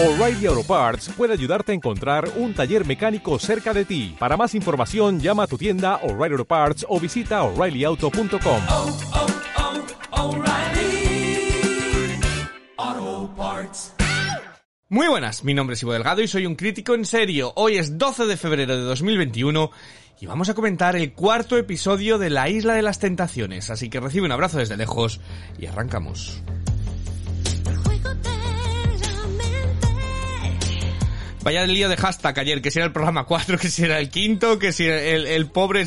O'Reilly Auto Parts puede ayudarte a encontrar un taller mecánico cerca de ti. Para más información, llama a tu tienda O'Reilly Auto Parts o visita oreillyauto.com. oh, oh, O'Reilly Auto Parts. Muy buenas, mi nombre es Ivo Delgado y soy un crítico en serio. Hoy es 12 de febrero de 2021 y vamos a comentar el cuarto episodio de La Isla de las Tentaciones, así que recibe un abrazo desde lejos y arrancamos. Vaya el lío de hashtag ayer, que si era el programa 4, que si era el quinto, que si el, pobre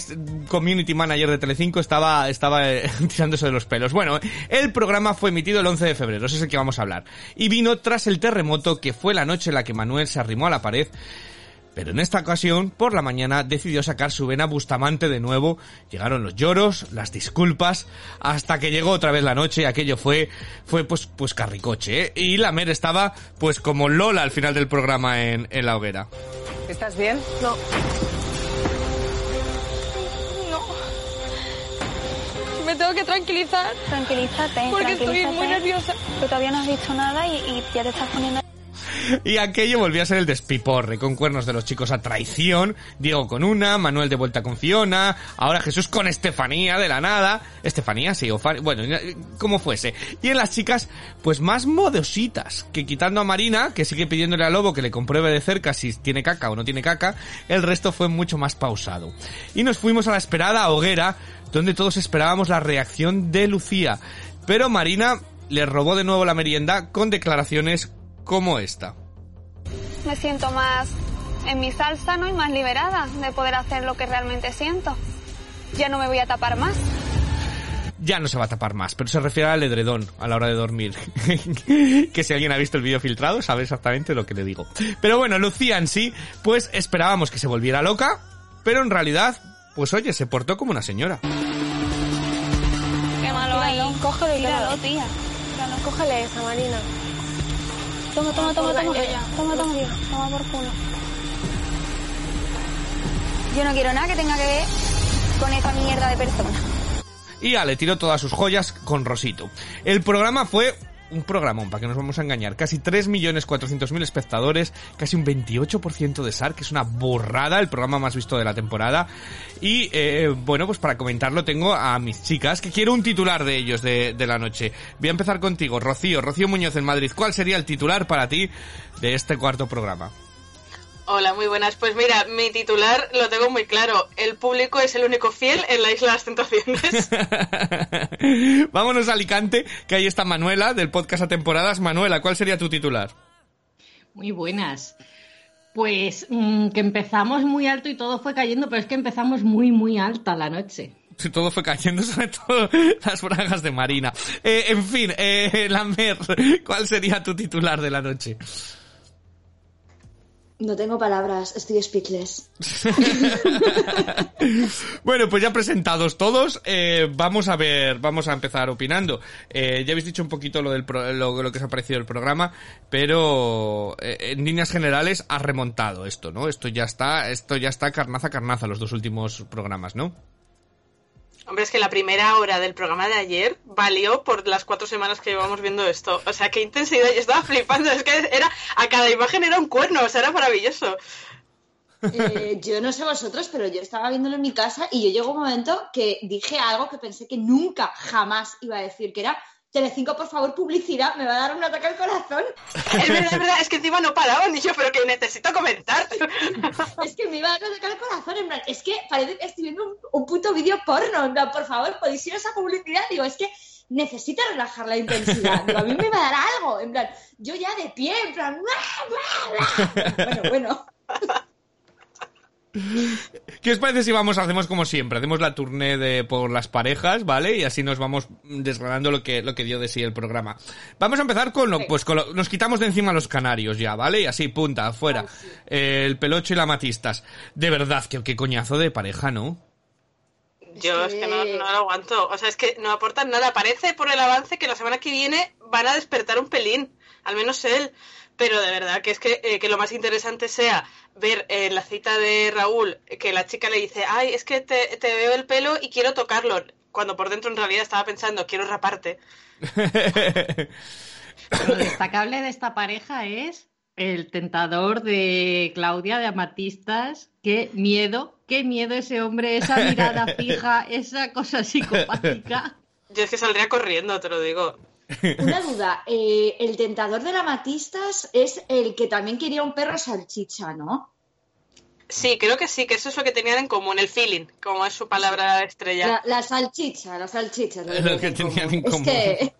community manager de Telecinco estaba, estaba eh, tirándose de los pelos. Bueno, el programa fue emitido el 11 de febrero, ese es el que vamos a hablar. Y vino tras el terremoto que fue la noche en la que Manuel se arrimó a la pared pero en esta ocasión, por la mañana, decidió sacar su vena Bustamante de nuevo. Llegaron los lloros, las disculpas, hasta que llegó otra vez la noche y aquello fue, fue pues, pues carricoche, ¿eh? Y la Mer estaba, pues como Lola al final del programa en, en la hoguera. ¿Estás bien? No. No. Me tengo que tranquilizar Tranquilízate. porque estoy tranquilízate. muy nerviosa. Pero todavía no has dicho nada y, y ya te estás poniendo... Y aquello volvió a ser el despiporre, con cuernos de los chicos a traición, Diego con una, Manuel de vuelta con Fiona, ahora Jesús con Estefanía de la nada, Estefanía sí, o bueno, como fuese. Y en las chicas, pues más modositas, que quitando a Marina, que sigue pidiéndole al lobo que le compruebe de cerca si tiene caca o no tiene caca, el resto fue mucho más pausado. Y nos fuimos a la esperada hoguera, donde todos esperábamos la reacción de Lucía. Pero Marina le robó de nuevo la merienda con declaraciones como esta. Me siento más en mi salsa, ¿no? Y más liberada de poder hacer lo que realmente siento. Ya no me voy a tapar más. Ya no se va a tapar más, pero se refiere al edredón a la hora de dormir. que si alguien ha visto el vídeo filtrado sabe exactamente lo que le digo. Pero bueno, Lucía en sí, pues esperábamos que se volviera loca, pero en realidad, pues oye, se portó como una señora. Qué malo ahí. Cógelo y Tíralo, tíralo. tía. Tíralo. Cógele esa, Marina. Toma, toma, toma, toma. Toma, toma. Toma por culo. Yo no quiero nada que tenga que ver con esa mierda de persona. Y ya le tiró todas sus joyas con Rosito. El programa fue un programón, para que nos vamos a engañar. Casi 3.400.000 espectadores, casi un 28% de SAR, que es una borrada, el programa más visto de la temporada. Y eh, bueno, pues para comentarlo tengo a mis chicas, que quiero un titular de ellos de, de la noche. Voy a empezar contigo, Rocío, Rocío Muñoz en Madrid. ¿Cuál sería el titular para ti de este cuarto programa? Hola, muy buenas. Pues mira, mi titular lo tengo muy claro. El público es el único fiel en la Isla de las Tentaciones. Vámonos a Alicante, que ahí está Manuela, del podcast a temporadas. Manuela, ¿cuál sería tu titular? Muy buenas. Pues mm, que empezamos muy alto y todo fue cayendo, pero es que empezamos muy, muy alta la noche. Si todo fue cayendo, sobre todo las bragas de Marina. Eh, en fin, eh, Lamer, ¿cuál sería tu titular de la noche? No tengo palabras, estoy speechless. bueno, pues ya presentados todos, eh, vamos a ver, vamos a empezar opinando. Eh, ya habéis dicho un poquito lo, del pro- lo, que os ha parecido el programa, pero eh, en líneas generales ha remontado esto, ¿no? Esto ya está, esto ya está carnaza carnaza los dos últimos programas, ¿no? Hombre, es que la primera hora del programa de ayer valió por las cuatro semanas que llevamos viendo esto. O sea, qué intensidad. Yo estaba flipando. Es que era a cada imagen era un cuerno. O sea, era maravilloso. Eh, yo no sé vosotros, pero yo estaba viéndolo en mi casa y yo llegó un momento que dije algo que pensé que nunca, jamás iba a decir, que era Telecinco, por favor, publicidad, me va a dar un ataque al corazón. Es verdad, es verdad. Es que encima no paraban. Y yo, pero que necesito comentar. Es que me iba a dar un ataque al corazón, en plan, es que parece que estoy viendo un, un puto vídeo porno, en plan, por favor, podéis ir a esa publicidad, digo, es que necesita relajar la intensidad, digo, a mí me va a dar algo, en plan, yo ya de pie, en plan, bueno, bueno. ¿Qué os parece si vamos, hacemos como siempre? Hacemos la tournée de, por las parejas, ¿vale? Y así nos vamos desgranando lo que, lo que dio de sí el programa. Vamos a empezar con lo, pues con lo- nos quitamos de encima los canarios ya, ¿vale? Y así, punta, afuera. Eh, el pelocho y la matistas. De verdad, que qué coñazo de pareja, ¿no? Yo es que no, no lo aguanto. O sea, es que no aportan nada. Parece por el avance que la semana que viene van a despertar un pelín. Al menos él. Pero de verdad que es que, eh, que lo más interesante sea ver eh, en la cita de Raúl que la chica le dice, ay, es que te, te veo el pelo y quiero tocarlo. Cuando por dentro en realidad estaba pensando, quiero raparte. Lo destacable de esta pareja es El tentador de Claudia de Amatistas. Qué miedo, qué miedo ese hombre, esa mirada fija, esa cosa psicopática. Yo es que saldría corriendo, te lo digo. Una duda, eh, el tentador de la Matistas es el que también quería un perro salchicha, ¿no? Sí, creo que sí, que eso es lo que tenían en común, el feeling, como es su palabra estrella. La, la salchicha, la salchicha. Es lo que tenían en Es común. que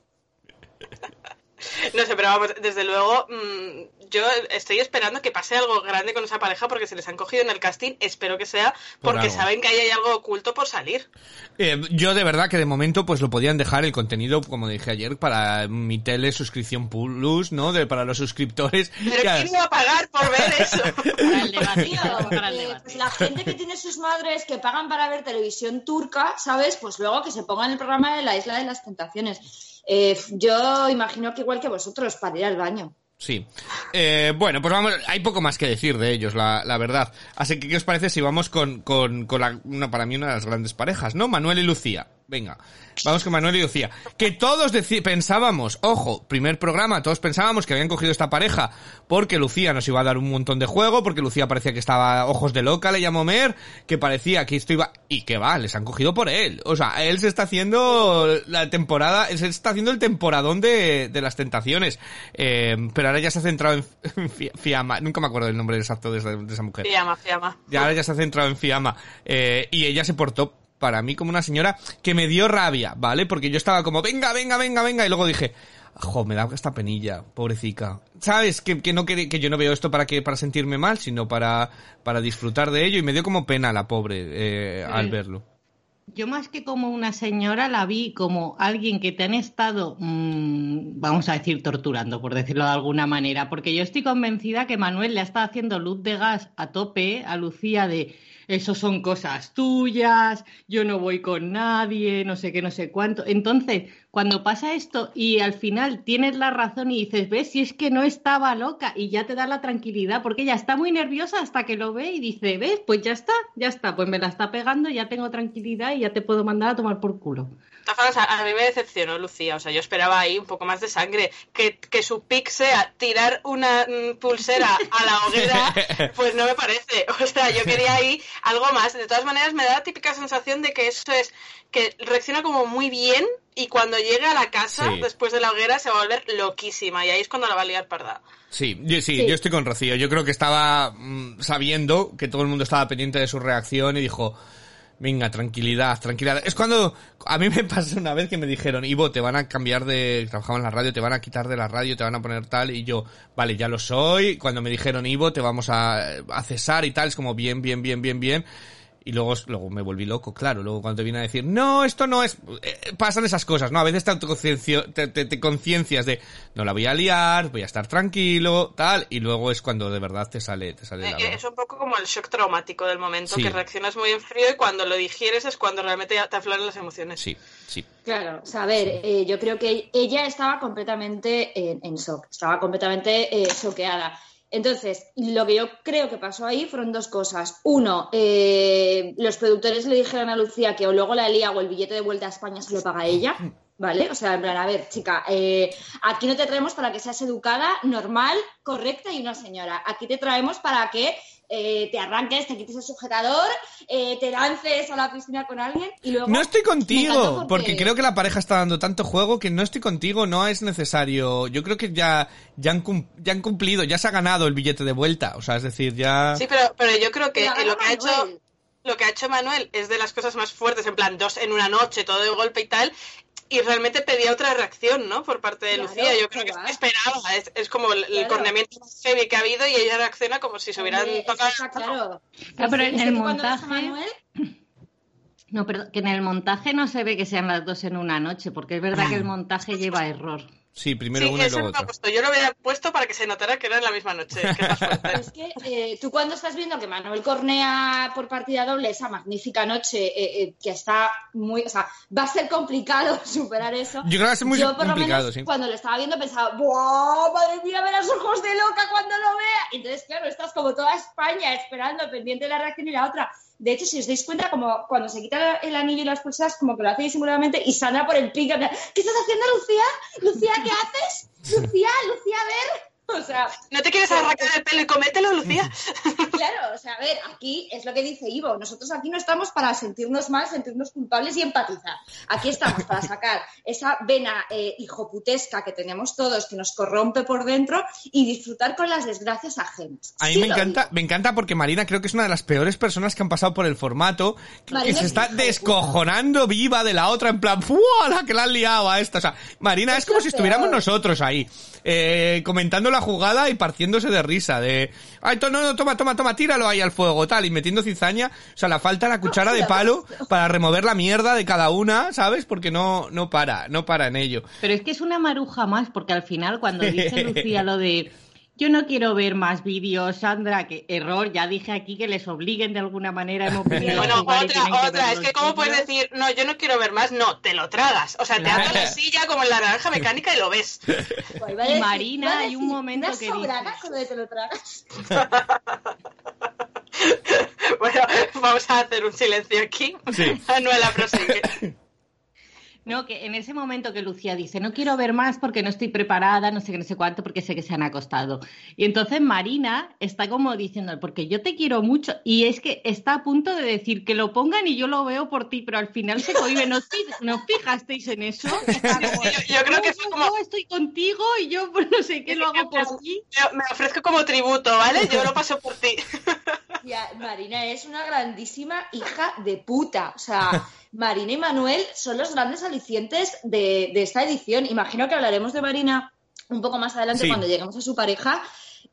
No sé, pero vamos, desde luego, mm, yo estoy esperando que pase algo grande con esa pareja porque se les han cogido en el casting. Espero que sea Por porque saben que ahí hay algo oculto por salir. Eh, yo de verdad que de momento pues lo podían dejar el contenido, como dije ayer, para mi tele suscripción plus, ¿no? De, para los suscriptores. Pero Ya- ¿quién iba a pagar por ver eso? Para el debate. Tío, para el eh, debate. pues la gente que tiene sus madres que pagan para ver televisión turca, ¿sabes? Pues luego que se pongan el programa de la Isla de las Tentaciones. Eh, yo imagino que igual que vosotros, para ir al baño. Sí. Eh, bueno, pues vamos, hay poco más que decir de ellos, la, verdad. Así que, ¿qué os parece si vamos con, con, con la, una, para mí una de las grandes parejas, ¿no? Manuel y Lucía. Venga, vamos con Manuel y Lucía. Que todos pensábamos, ojo, primer programa, todos pensábamos que habían cogido esta pareja porque Lucía nos iba a dar un montón de juego, porque Lucía parecía que estaba ojos de loca, le llamó Mer, que parecía que esto iba... Y que va, les han cogido por él. O sea, él se está haciendo la temporada, él se está haciendo el temporadón de, de las tentaciones. Eh, pero ahora ya se ha centrado en, en Fi- Fiamma, nunca me acuerdo del nombre exacto de esa, de esa mujer. Fiamma, fiamma. Y ahora ya se ha centrado en Fiamma. Eh, y ella se portó para mí como una señora que me dio rabia, ¿vale? Porque yo estaba como, venga, venga, venga, venga. Y luego dije, jo, me da esta penilla, pobrecita. ¿Sabes? Que, que no quería- que yo no veo esto para que, para sentirme mal, sino para, para disfrutar de ello. Y me dio como pena la pobre, eh, al verlo. Yo más que como una señora la vi como alguien que te han estado, mm, vamos a decir, torturando, por decirlo de alguna manera, porque yo estoy convencida que Manuel le ha estado haciendo luz de gas a tope a Lucía de eso son cosas tuyas, yo no voy con nadie, no sé qué, no sé cuánto. Entonces, cuando pasa esto y al final tienes la razón y dices, ves, si es que no estaba loca y ya te da la tranquilidad, porque ella está muy nerviosa hasta que lo ve y dice, ves, pues ya está, ya está, pues me la está pegando, ya tengo tranquilidad y ya te puedo mandar a tomar por culo. Todas a, a mí me decepcionó Lucía. O sea, yo esperaba ahí un poco más de sangre. Que, que su pick sea tirar una mm, pulsera a la hoguera, pues no me parece. O sea, yo quería ahí algo más. De todas maneras, me da la típica sensación de que eso es que reacciona como muy bien y cuando llegue a la casa, Sí. después de la hoguera, se va a volver loquísima. Y ahí es cuando la va a liar parda. Sí, yo, sí, Sí. yo estoy con Rocío. Yo creo que estaba mm, sabiendo que todo el mundo estaba pendiente de su reacción y dijo, venga, tranquilidad, tranquilidad. Es cuando a mí me pasó una vez que me dijeron, Ivo, te van a cambiar de, trabajaba en la radio, te van a quitar de la radio, te van a poner tal, y yo, vale, ya lo soy. Cuando me dijeron, Ivo, te vamos a, a cesar y tal, es como bien, bien, bien, bien, bien. Y luego, luego me volví loco, claro. Luego cuando te viene a decir, no, esto no es... eh, pasan esas cosas, ¿no? A veces te, autoconciencio- te, te, te conciencias de, no la voy a liar, voy a estar tranquilo, tal. Y luego es cuando de verdad te sale, te sale la Eh, Es un poco como el shock traumático del momento, Sí. que reaccionas muy en frío y cuando lo digieres es cuando realmente ya te afloran las emociones. Sí, sí. Claro, o sea, a ver, eh, yo creo que ella estaba completamente en, en shock, estaba completamente eh, choqueada. Entonces, lo que yo creo que pasó ahí fueron dos cosas. Uno, eh, los productores le dijeron a Lucía que o luego la lía o el billete de vuelta a España se lo paga ella, ¿vale? O sea, en plan, a ver, chica, eh, aquí no te traemos para que seas educada, normal, correcta y una señora. Aquí te traemos para que eh, te arranques, te quites el sujetador, eh, te lances a la piscina con alguien y luego... No estoy contigo, encantó porque... creo que la pareja está dando tanto juego que no estoy contigo, no es necesario. Yo creo que ya, ya, han, cum- ya han cumplido, ya se ha ganado el billete de vuelta. O sea, es decir, ya... Sí, pero, pero yo creo que lo que ha hecho Manuel. lo que ha hecho Manuel es de las cosas más fuertes, en plan dos en una noche, todo de golpe y tal, y realmente pedía otra reacción, ¿no? Por parte de Claro, Lucía. Yo creo que claro. esperaba, es, es como el, Claro. corneamiento más heavy que ha habido y ella reacciona como si se hubieran Hombre, tocado. está claro. Claro, pero en el montaje- Manuel, No, pero que en el montaje no se ve que sean las dos en una noche, porque es verdad que el montaje lleva error. Sí, primero Sí, una y luego otra. puesto. Yo lo hubiera puesto para que se notara que era en la misma noche. que es que eh, tú cuando estás viendo que Manuel cornea por partida doble esa magnífica noche, eh, eh, que está muy, o sea, va a ser complicado superar eso. Yo creo que va a ser muy Yo, por lo menos, sí. cuando lo estaba viendo pensaba, ¡buah! Madre mía, verás ojos de loca cuando lo vea. Entonces, claro, estás como toda España esperando, pendiente de la reacción y la otra. De hecho, si os dais cuenta, como cuando se quita el anillo y las pulseras, como que lo hace disimuladamente y Sandra por el pico. ¿Qué estás haciendo, Lucía? ¿Lucía, qué haces? Lucía, Lucía, a ver. O sea, ¿No te quieres arrancar el pelo y comételo, Lucía? claro, o sea, a ver, aquí es lo que dice Ivo. Nosotros aquí no estamos para sentirnos mal, sentirnos culpables y empatizar. Aquí estamos para sacar esa vena eh, hijoputesca que tenemos todos, que nos corrompe por dentro y disfrutar con las desgracias ajenas. A mí Sí me encanta, digo. me encanta porque Marina creo que es una de las peores personas que han pasado por el formato, que Marina se es está descojonando viva de la otra, en plan, ¡fua! La que la han liado a esta. O sea, Marina es, Es como si estuviéramos nosotros ahí, eh, comentando la jugada y partiéndose de risa, de, ay, to- no, no, toma, toma, toma, tíralo ahí al fuego, tal, y metiendo cizaña. O sea, la falta la cuchara de palo para remover la mierda de cada una, ¿sabes? Porque no, no para, no para en ello. Pero es que es una maruja más, porque al final cuando dice Lucía lo de yo no quiero ver más vídeos, Sandra, que error, ya dije aquí que les obliguen de alguna manera, hemos Bueno, otra, otra. Es que cómo puedes decir, no, yo no quiero ver más. No, te lo tragas. O sea, te atas la silla como en la naranja mecánica y lo ves. Pues Y decir- Marina, hay un momento que de te lo tragas. Bueno, vamos a hacer un silencio aquí. Sí. Manuela, prosigue. No, que en ese momento que Lucía dice, no quiero ver más porque no estoy preparada, no sé qué, no sé cuánto, porque sé que se han acostado. Y entonces Marina está como diciendo, porque yo te quiero mucho, y es que está a punto de decir que lo pongan y yo lo veo por ti, pero al final se cohibe. ¿No, os fi- no os fijasteis en eso? Yo, yo creo que "No, fue yo- como, yo estoy contigo y yo pues, no sé qué lo hago por ti. yo me ofrezco como tributo, ¿vale? Yo lo paso por ti. Ya, Marina es una grandísima hija de puta. O sea, Marina y Manuel son los grandes alicientes de, de esta edición. Imagino que hablaremos de Marina un poco más adelante Sí. cuando lleguemos a su pareja.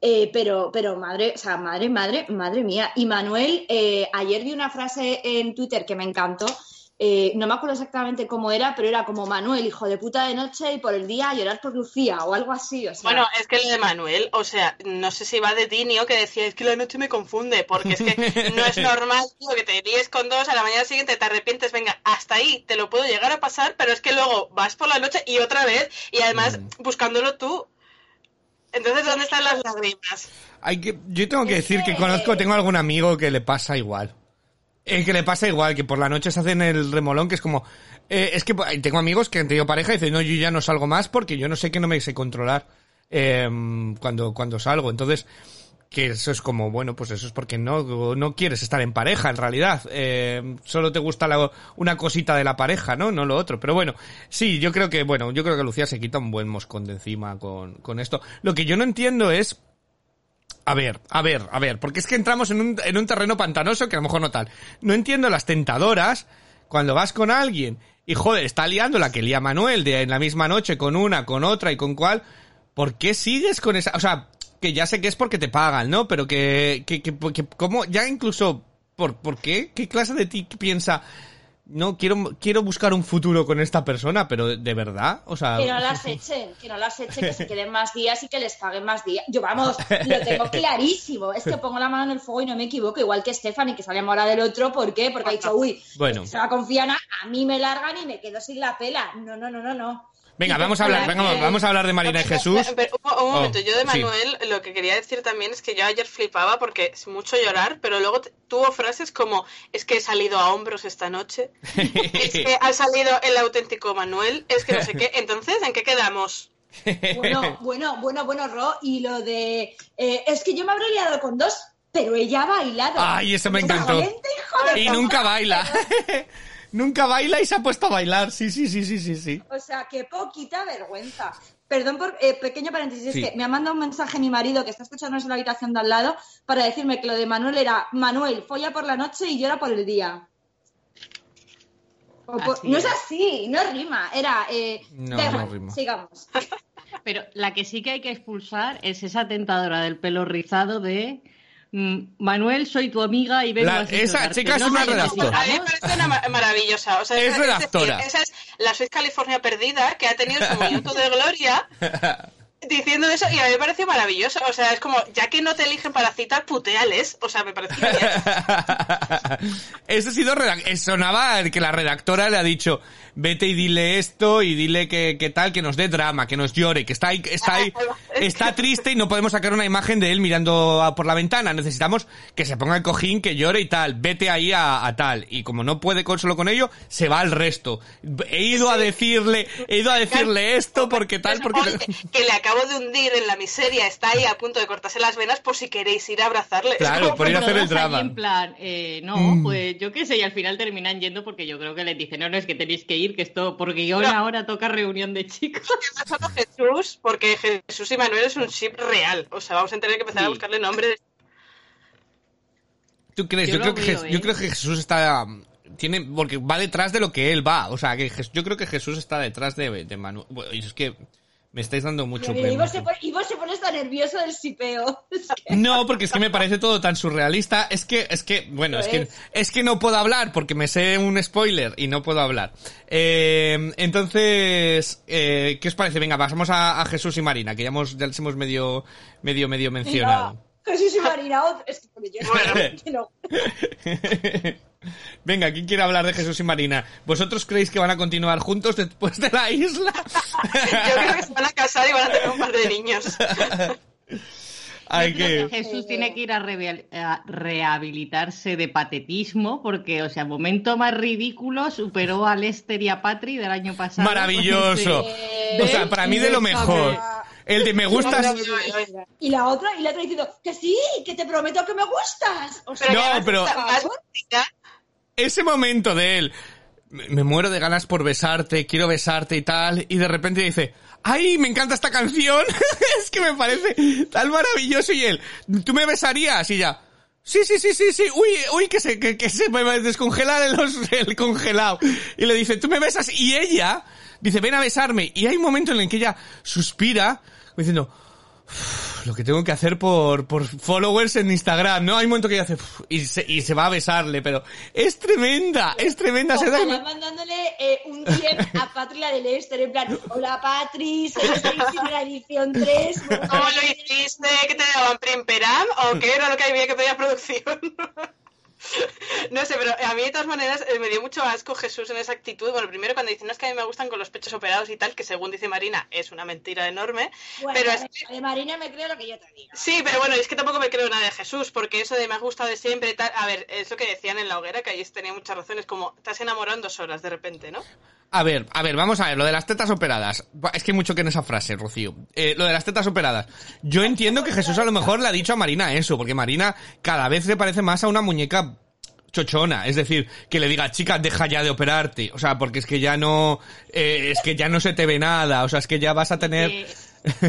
eh, pero, pero madre, o sea, madre, madre, madre mía. Y Manuel, eh, ayer vi una frase en Twitter que me encantó. Eh, no me acuerdo exactamente cómo era, pero era como Manuel, hijo de puta de noche, y por el día a llorar por Lucía, o algo así. O sea, Bueno, es que lo de Manuel, o sea, no sé si va de Dinio que decía, es que la noche me confunde, porque es que no es normal, tío, que te líes con dos, a la mañana siguiente te arrepientes, venga, hasta ahí te lo puedo llegar a pasar, pero es que luego vas por la noche y otra vez, y además buscándolo tú. Entonces, ¿dónde están las lágrimas? Hay que, yo tengo que decir que que- conozco, tengo algún amigo que le pasa igual. Eh, que le pasa igual, que por la noche se hacen el remolón, que es como... eh, es que tengo amigos que han tenido pareja y dicen, no, yo ya no salgo más porque yo no sé que no me sé controlar eh, cuando, cuando salgo. Entonces, que eso es como, bueno, pues eso es porque no, no quieres estar en pareja, en realidad. Eh, solo te gusta una cosita de la pareja, ¿no? No lo otro. Pero bueno, sí, yo creo que, bueno, yo creo que Lucía se quita un buen moscón de encima con, con esto. Lo que yo no entiendo es... A ver, a ver, a ver, porque es que entramos en un, en un terreno pantanoso que a lo mejor no tal. No entiendo las tentadoras cuando vas con alguien y joder, está liando la que lía Manuel de en la misma noche con una, con otra y con cuál. ¿Por qué sigues con esa? O sea, que ya sé que es porque te pagan, ¿no? Pero que, que, que, que como ya incluso, ¿por, ¿por qué? ¿Qué clase de ti piensa? No, quiero, quiero buscar un futuro con esta persona, pero de verdad, o sea... Que no las echen, que no las echen, que se queden más días y que les paguen más días. Yo, vamos, lo tengo clarísimo. Es que pongo la mano en el fuego y no me equivoco, igual que Stephanie, que sale ahora del otro. ¿Por qué? Porque ha dicho, uy, Bueno. se va confiana, a mí me largan y me quedo sin la pela. No, no, no, no, no. Venga, vamos a hablar, venga, vamos a hablar de Marina y Jesús. Pero, un, un momento, Oh, yo de sí. Manuel lo que quería decir también es que yo ayer flipaba porque es mucho llorar, pero luego tuvo frases como es que he salido a hombros esta noche, es que ha salido el auténtico Manuel, es que no sé qué. Entonces, ¿en qué quedamos? Bueno, bueno, bueno, bueno, Ro. Y lo de. eh, es que yo me habré liado con dos, pero ella ha bailado. Ay, eso me encantó. gente, hijo de Y nunca baila. nunca baila y se ha puesto a bailar. Sí, sí, sí, sí, sí, sí. O sea, qué poquita vergüenza. Perdón por eh, pequeño paréntesis, Sí. es que me ha mandado un mensaje mi marido que está escuchándonos en la habitación de al lado para decirme que lo de Manuel era Manuel, folla por la noche y llora por el día. O por- Así no es es. así, no rima, era... Eh, No, no rima. Sigamos. Pero la que sí que hay que expulsar es esa tentadora del pelo rizado de Manuel, soy tu amiga y vengo La- a esa asesorarte". chica es No una redactora. A mí me parece una ma- maravillosa. O sea, Es esa, redactora. decir, esa es la Swiss California perdida que ha tenido su minuto de gloria diciendo eso y a mí me pareció maravilloso. O sea, es como, ya que no te eligen para citar, puteales. O sea, me pareció bien. Eso ha sido redac- eh, sonaba el que la redactora le ha dicho, vete y dile esto y dile que, que tal, que nos dé drama, que nos llore, que está ahí, está ahí, está triste y no podemos sacar una imagen de él mirando a- por la ventana. Necesitamos que se ponga el cojín, que llore y tal. Vete ahí a, a tal. Y como no puede con, solo con ello, se va al resto. He ido a decirle, he ido a decirle esto porque tal, porque... Que le acabo de hundir en la miseria, está ahí a punto de cortarse las venas por si queréis ir a abrazarle. Claro, por ir a hacer el drama. En plan, eh, no, Mm. pues yo qué sé, y al final terminan yendo porque yo creo que les dicen, no, no, es que tenéis que ir, que esto, por guion No. ahora toca reunión de chicos. Solo Jesús, porque Jesús y Manuel es un ship real. O sea, vamos a tener que empezar a buscarle nombre. ¿Tú crees? Yo Yo, creo que, Jes- yo ¿eh? creo que Jesús está... Tiene, porque va detrás de lo que él va. O sea, que yo creo que Jesús está detrás de, de Manuel. Bueno, y es que me estáis dando mucho pena. se pone, Ivo se pone tan nervioso del sipeo. Es que- No, porque es que me parece todo tan surrealista. Es que, es que, bueno, es que, es. que no puedo hablar porque me sé un spoiler y no puedo hablar. Eh, entonces, eh, ¿qué os parece? Venga, pasamos a, a Jesús y Marina, que ya hemos, ya les hemos medio, medio, medio mencionado. Venga, Jesús y Marina, otro. Es que yo no. Venga, ¿quién quiere hablar de Jesús y Marina? ¿Vosotros creéis que van a continuar juntos después de la isla? Yo creo que se van a casar y van a tener un par de niños. Hay que... Jesús tiene que ir a, rehabilitarse de patetismo porque, o sea, momento más ridículo superó a Lester y a Patri del año pasado. Maravilloso. O sea, para mí de lo mejor. El de me gustas... Y la otra, y la otra diciendo, que sí, que te prometo que me gustas. O sea, No, pero- Más bonita. Ese momento de él, me muero de ganas por besarte, quiero besarte y tal, y de repente dice, ¡ay, me encanta esta canción! es que me parece tan maravilloso y él, ¿tú me besarías? Y ya, sí, sí, sí, sí, sí, uy, uy, que se, que, se me va a descongelar el, el congelado. Y le dice, ¿tú me besas? Y ella dice, ven a besarme. Y hay un momento en el que ella suspira, diciendo, "Uf, lo que tengo que hacer por, por followers en Instagram, ¿no? Hay un momento que ella hace y se, y se va a besarle, pero es tremenda, es tremenda. se da- mandándole eh, un 10 a Patri la de Lester, en plan, hola Patri, soy la edición 3. ¿Cómo lo hiciste? ¿Que te daban primperam? ¿O qué era lo que había que pedir a producción? No sé, pero a mí de todas maneras eh, me dio mucho asco Jesús en esa actitud. Bueno, primero cuando dicen, no es que a mí me gustan con los pechos operados y tal, que según dice Marina es una mentira enorme. Bueno, pero es de Marina me creo lo que yo te digo. Sí, pero bueno, es que tampoco me creo nada de Jesús, porque eso de me ha gustado de siempre y tal. A ver, es lo que decían en la hoguera, que ahí tenía muchas razones, como estás enamorado en dos horas de repente, ¿no? A ver, a ver, vamos a ver, lo de las tetas operadas. Es que hay mucho que en esa frase, Rocío. Eh, lo de las tetas operadas. Yo entiendo que Jesús a lo mejor le ha dicho a Marina eso, porque Marina cada vez le parece más a una muñeca chochona. Es decir, que le diga, chica, deja ya de operarte. O sea, porque es que ya no, eh, es que ya no se te ve nada. O sea, es que ya vas a tener...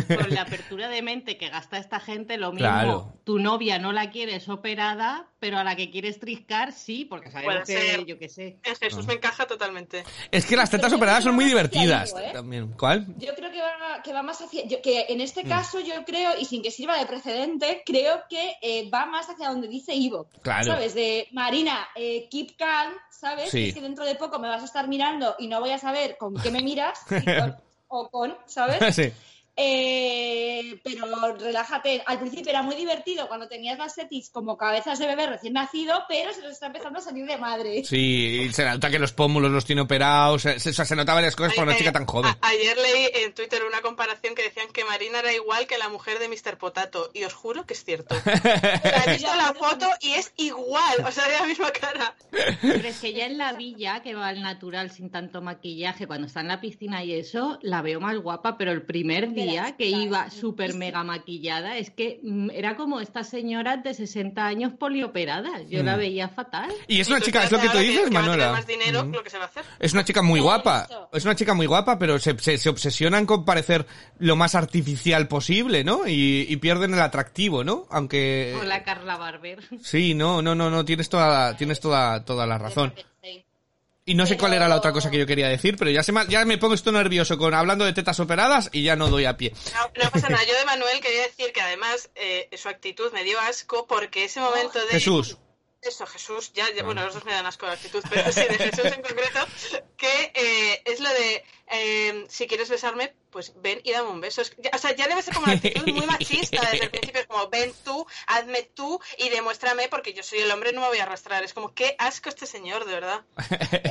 con la apertura de mente que gasta esta gente, lo mismo. Claro. Tu novia no la quieres operada, pero a la que quieres triscar, sí, porque sabemos Puede que, ser. yo qué sé. En Jesús me encaja totalmente. Es que las tetas operadas son muy divertidas. ¿eh? También. ¿Cuál? Yo creo que va, que va más hacia. yo- que en este Mm. caso, yo creo, y sin que sirva de precedente, creo que eh, va más hacia donde dice Ivo. Claro. ¿Sabes? De Marina, eh, keep calm, ¿sabes? Sí. Es que dentro de poco me vas a estar mirando y no voy a saber con qué me miras y con- o con, ¿sabes? sí. Eh, pero relájate. Al principio era muy divertido cuando tenías las tetis como cabezas de bebé recién nacido, pero se nos está empezando a salir de madre. Sí, y se nota que los pómulos los tiene operados. Se, se, se nota varias cosas para una chica tan joven. a- ayer leí en Twitter una comparación que decían que Marina era igual que la mujer de Mr. Potato, y os juro que es cierto. He visto la foto y es igual, o sea, de la misma cara. Pero es que ya en la villa, que va al natural sin tanto maquillaje, cuando está en la piscina y eso, la veo más guapa, pero el primer día que iba súper mega maquillada, es que mm, era como estas señoras de 60 años polioperadas. Yo la Mm. veía fatal. Y es una chica, es lo que tú dices, que va a tener Manuela. más dinero, Mm. lo que se va a hacer. Es una chica muy guapa. Es una chica muy guapa, pero se, se, se obsesionan con parecer lo más artificial posible, ¿no? Y, y pierden el atractivo, ¿no? Aunque... Hola, Carla Barber. Sí, no, no, no, no, tienes toda, tienes toda, toda la razón. Y no sé cuál era la otra cosa que yo quería decir, pero ya se me, ya me pongo esto nervioso con hablando de tetas operadas y ya no doy a pie. No, no pasa nada. Yo de Manuel quería decir que además eh, su actitud me dio asco porque ese momento de... Jesús. Eso, Jesús, ya, ya- bueno, los dos me dan asco la actitud, pero sí, de Jesús en concreto, que eh, es lo de, eh, si quieres besarme, pues ven y dame un beso. Es- ya- o sea, ya debe ser como una actitud muy machista desde el principio, es como, ven tú, hazme tú y demuéstrame porque yo soy el hombre, no me voy a arrastrar. Es como, qué asco este señor, de verdad.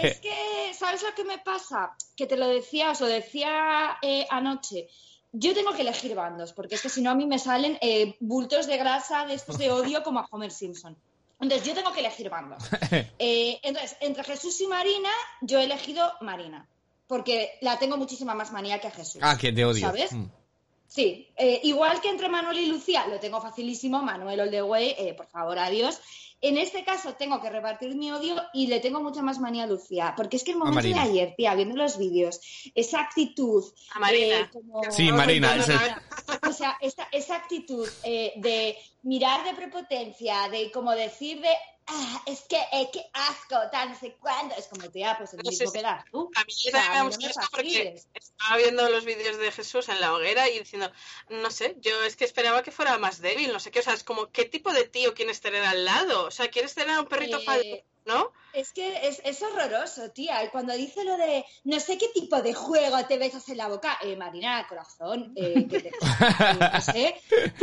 Es que, ¿sabes lo que me pasa? Que te lo decía, os lo decía eh, anoche. Yo tengo que elegir bandos, porque es que si no a mí me salen eh, bultos de grasa de estos de odio como a Homer Simpson. Entonces yo tengo que elegir bandos. Eh, entonces, entre Jesús y Marina, yo he elegido Marina, porque la tengo muchísima más manía que a Jesús. Ah, que te odio. ¿Sabes? Mm. Sí, eh, igual que entre Manuel y Lucía, lo tengo facilísimo. Manuel All the Way, eh, por favor, adiós. En este caso tengo que repartir mi odio y le tengo mucha más manía a Lucía, porque es que el momento de ayer, tía, viendo los vídeos, esa actitud, A Marina. eh, como- Sí, Marina, o sea, esa, esa actitud eh, de mirar de prepotencia, de como decir de, ah, es que, eh, qué asco, tal, no sé cuándo, es como, tía, pues el No, mismo que das tú. A mí O sea, me a da mí mucho no me asco porque estaba viendo los vídeos de Jesús en la hoguera y diciendo, no sé, yo es que esperaba que fuera más débil, no sé qué, o sea, es como, ¿qué tipo de tío quieres tener al lado? O sea, ¿quieres tener a un perrito Eh, falso, no? Es que es, es horroroso, tía. Y cuando dice lo de no sé qué tipo de juego te besas en la boca, eh, Marina, corazón, eh, que te- eh, no sé.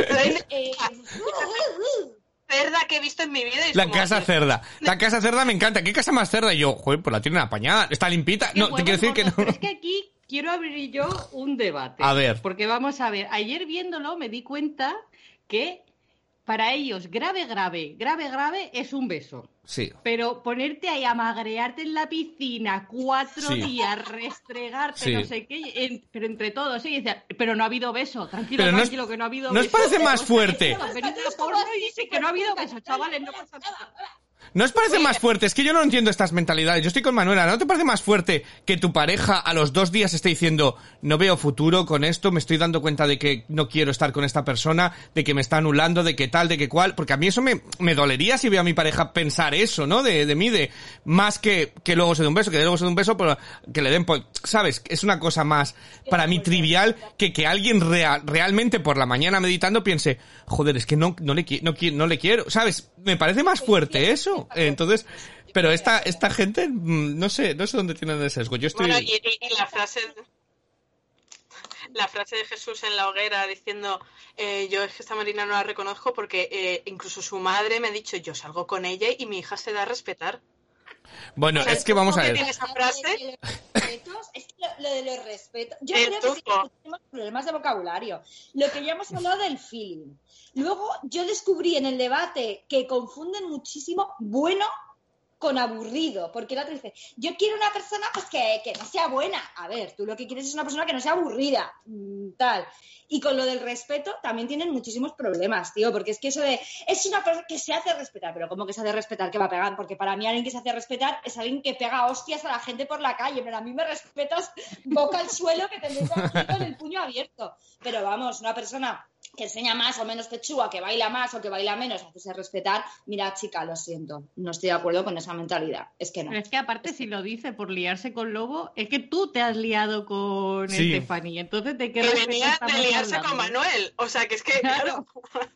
Cerda que he visto en mi vida y La casa cerda. La casa cerda me encanta. ¿Qué casa más cerda? Y yo, joder, pues la tienen apañada. Está limpita. No, te quiero decir que no. Pero es que aquí quiero abrir yo un debate. A ver. Porque vamos a ver, ayer viéndolo me di cuenta que para ellos grave, grave, grave, grave es un beso. Sí. Pero ponerte ahí a magrearte en la piscina cuatro Sí. días, restregarte, Sí. no sé qué, en- pero entre todos, ¿sí? Y decía, pero no ha habido beso, tranquilo, Pero no es- tranquilo, que no ha habido ¿no os beso. parece más fuerte? venid a porno y dice que no ha habido beso, chavales, no pasa nada. ¿No os parece más fuerte? Es que yo no entiendo estas mentalidades. Yo estoy con Manuela. ¿No te parece más fuerte que tu pareja a los dos días esté diciendo no veo futuro con esto, me estoy dando cuenta de que no quiero estar con esta persona, de que me está anulando, de que tal, de que cual? Porque a mí eso me, me dolería si veo a mi pareja pensar eso, ¿no? De, de mí, de más que, que luego se dé un beso, que luego se dé un beso, pero que le den, pues, ¿sabes? Es una cosa más para mí trivial que que alguien real, realmente por la mañana meditando piense, joder, es que no, no, le, no, no le quiero, ¿sabes? Me parece más fuerte eso. Entonces, pero esta, esta gente, mm, no sé, no sé dónde tienen el sesgo. Yo estoy... Bueno, y, y- y la frase la frase de Jesús en la hoguera diciendo eh, yo es que esta Marina no la reconozco porque eh, incluso su madre me ha dicho yo salgo con ella y mi hija se da a respetar. Bueno, O sea, es que vamos a ¿cómo ver. tiene esa frase? Respetos, es que lo, lo de los respetos. Yo creo que sí tenemos problemas de vocabulario. Lo que ya hemos hablado del feeling. Luego yo descubrí en el debate que confunden muchísimo bueno con aburrido, porque la otra dice, yo quiero una persona pues que, que no sea buena. A ver, tú lo que quieres es una persona que no sea aburrida, mm, tal. Y con lo del respeto también tienen muchísimos problemas, tío, porque es que eso de, es una persona que se hace respetar, pero ¿cómo que se hace respetar? que va a pegar? Porque para mí alguien que se hace respetar es alguien que pega hostias a la gente por la calle, pero a mí me respetas boca al suelo que te meto con el puño abierto. Pero vamos, una persona que enseña más o menos pechuga, que baila más o que baila menos, hacerse respetar, mira, chica, lo siento, no estoy de acuerdo con esa mentalidad. Es que no. Pero es que aparte si lo dice por liarse con Lobo, es que tú te has liado con Sí. Stephanie, entonces de qué Que venía de liarse hablando? con Manuel. O sea, que es que, Claro. claro.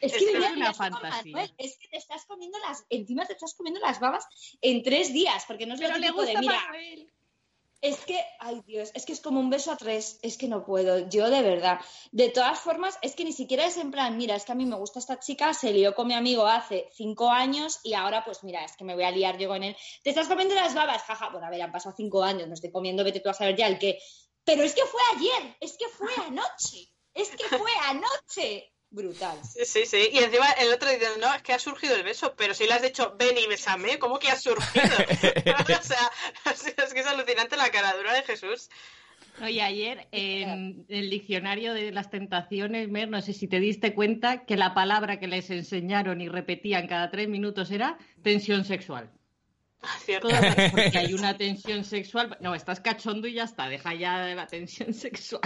Es Es que que es una fantasía. Manuel, es que te estás comiendo las, encima te estás comiendo las babas en tres días, porque no es lo le típico de gusta mira, Manuel. Es que, ay Dios, es que es como un beso a tres, es que no puedo, yo de verdad. De todas formas, es que ni siquiera es en plan, mira, es que a mí me gusta esta chica, se lió con mi amigo hace cinco años y ahora pues mira, es que me voy a liar yo con él. Te estás comiendo las babas, jaja, bueno, a ver, han pasado cinco años, no estoy comiendo, vete tú a saber ya el qué. Pero es que fue ayer, es que fue anoche, es que fue anoche. Brutal. Sí, sí, sí. Y encima el otro dice, no, es que ha surgido el beso, pero si le has dicho, ven y besame, ¿cómo que ha surgido? o sea, es que es alucinante la cara dura de Jesús. Oye, ayer en el diccionario de las tentaciones, Mer, no sé si te diste cuenta que la palabra que les enseñaron y repetían cada tres minutos era tensión sexual. Ah, Cierto. Porque hay una tensión sexual. No, estás cachondo y ya está, deja ya de la tensión sexual.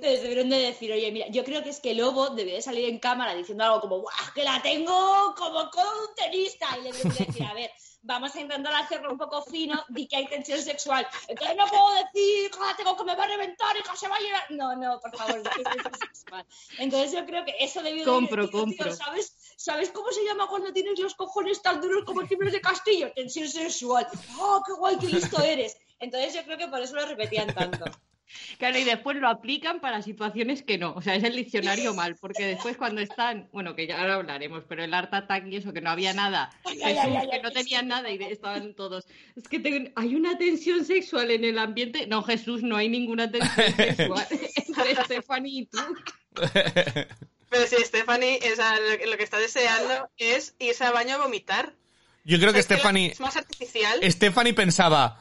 Les debieron de decir, oye, mira, yo creo que es que Lobo debe de salir en cámara diciendo algo como, ¡guau! Que la tengo como con un tenista. Y le deben de decir, a ver, vamos a intentar hacerlo un poco fino, di que hay tensión sexual. Entonces no puedo decir, "Ah, tengo que me va a reventar y que se va a llevar. No, no, por favor, tensión sexual. Entonces yo creo que eso debió de Compro, tío, compro. ¿sabes, ¿Sabes cómo se llama cuando tienes los cojones tan duros como timbres de castillo? Tensión sexual. ¡Oh, qué guay, qué listo eres! Entonces yo creo que por eso lo repetían tanto. Claro, y después lo aplican para situaciones que no. O sea, es el diccionario mal, porque después cuando están, bueno, que ya ahora hablaremos, pero el Art Attack y eso, que no había nada, Ay, Jesús, ay, ay, ay, que ay, no tenían sí. nada y estaban todos. Es que te- hay una tensión sexual en el ambiente. No, Jesús, no hay ninguna tensión sexual entre Stephanie y tú. Pero si Stephanie, o sea, lo, lo que está deseando es irse al baño a vomitar. Yo creo que Es que Stephanie, Es más artificial. Stephanie pensaba,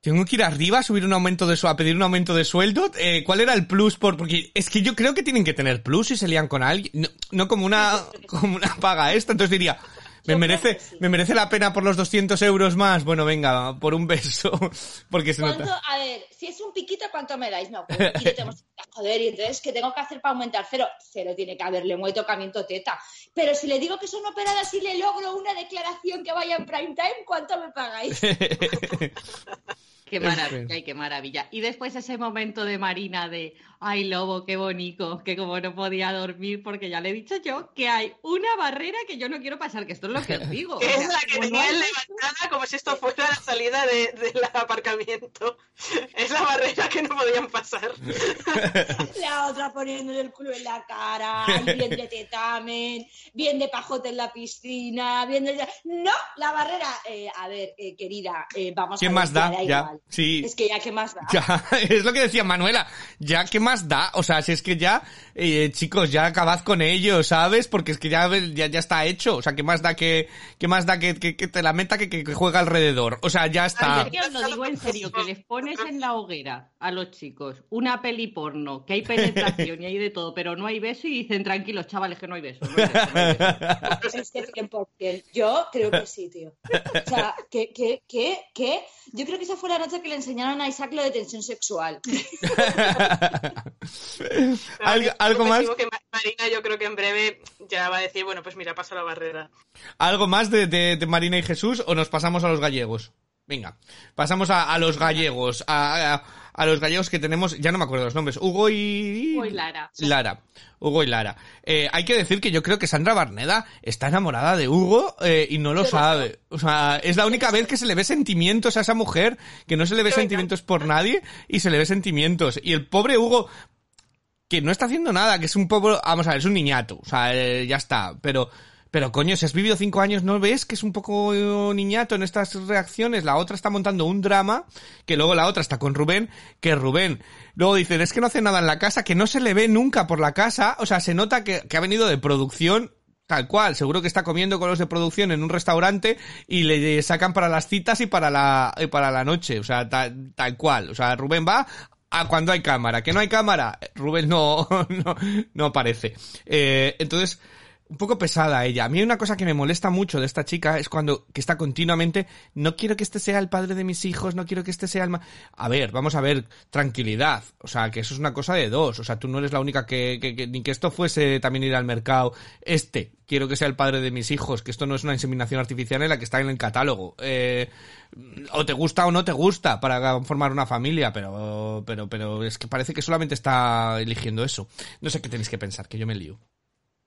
tengo que ir arriba a subir un aumento de su a pedir un aumento de sueldo. Eh, ¿Cuál era el plus por porque es que yo creo que tienen que tener plus si se lían con alguien, no, no como una como una paga esta. Entonces diría, me merece sí. me merece la pena por los 200 euros más. Bueno, venga, por un beso, porque se nota. A ver, si es un piquito, ¿cuánto me dais? No, pues un piquito tenemos que- joder, y entonces, ¿qué tengo que hacer para aumentar? Cero, cero tiene que haberle muy tocamiento teta. Pero si le digo que son operadas y le logro una declaración que vaya en prime time, ¿cuánto me pagáis? Qué maravilla, y qué maravilla. Y después ese momento de Marina de, ay, lobo, qué bonito, que como no podía dormir, porque ya le he dicho yo que hay una barrera que yo no quiero pasar, que esto es lo que os digo. Que O es la que no tenía levantada como si esto fuera la salida de- del aparcamiento. Es la barrera que no podían pasar. La otra poniéndole el culo en la cara, y bien de tetamen, bien de pajote en la piscina, bien de... No, la barrera, eh, a ver, eh, querida, eh, vamos ¿Qué a ver, más da? da Ya, sí. Es que ya, ¿qué más da? Ya, es lo que decía Manuela. Ya, ¿qué más da? O sea, si es que ya, eh, chicos, ya acabad con ello, ¿sabes? Porque es que ya, ya, ya está hecho. O sea, ¿qué más da que, qué más da que, que, que te la meta que, que, que juega alrededor? O sea, ya está. Es que os lo digo en serio, que les pones en la hoguera a los chicos una peli porno, que hay penetración y hay de todo, pero no hay beso y dicen, tranquilos, chavales, que no hay beso. no hay beso, no hay beso". Es que 100%. Yo creo que sí, tío. O sea, ¿qué, qué, qué, qué? Yo creo que esa fue la que le enseñaron a Isaac lo de tensión sexual. ¿Algo, algo más? Que Ma- Marina yo creo que en breve ya va a decir, bueno, pues mira, paso la barrera. ¿Algo más de, de, de Marina y Jesús o nos pasamos a los gallegos? Venga, pasamos a, a los gallegos, a, a, los gallegos que tenemos, ya no me acuerdo los nombres, Hugo y... Hugo y Lara. Lara. Hugo y Lara. Eh, hay que decir que yo creo que Sandra Barneda está enamorada de Hugo eh, y no lo sabe. O sea, es la única vez que se le ve sentimientos a esa mujer, que no se le ve sentimientos por nadie y se le ve sentimientos. Y el pobre Hugo, que no está haciendo nada, que es un pobre, vamos a ver, es un niñato, o sea, eh, ya está, pero, pero coño, si has vivido cinco años, ¿no ves que es un poco eh, niñato en estas reacciones? La otra está montando un drama, que luego la otra está con Rubén, que Rubén, luego dicen, es que no hace nada en la casa, que no se le ve nunca por la casa, o sea, se nota que, ha venido de producción, Tal cual, seguro que está comiendo con los de producción en un restaurante y le sacan para las citas y para la, y para la noche, o sea, tal, tal cual. O sea, Rubén va a cuando hay cámara. Que no hay cámara, Rubén no, no, no aparece. Eh, entonces, un poco pesada ella. A mí una cosa que me molesta mucho de esta chica es cuando que está continuamente, no quiero que este sea el padre de mis hijos, no quiero que este sea el... ma-". A ver, vamos a ver, tranquilidad. O sea, que eso es una cosa de dos. O sea, tú no eres la única que, que- que- ni que esto fuese también ir al mercado. Este, quiero que sea el padre de mis hijos, que esto no es una inseminación artificial en la que está en el catálogo. Eh, o te gusta o no te gusta para formar una familia, pero, pero, pero es que parece que solamente está eligiendo eso. No sé qué tenéis que pensar, que yo me lío.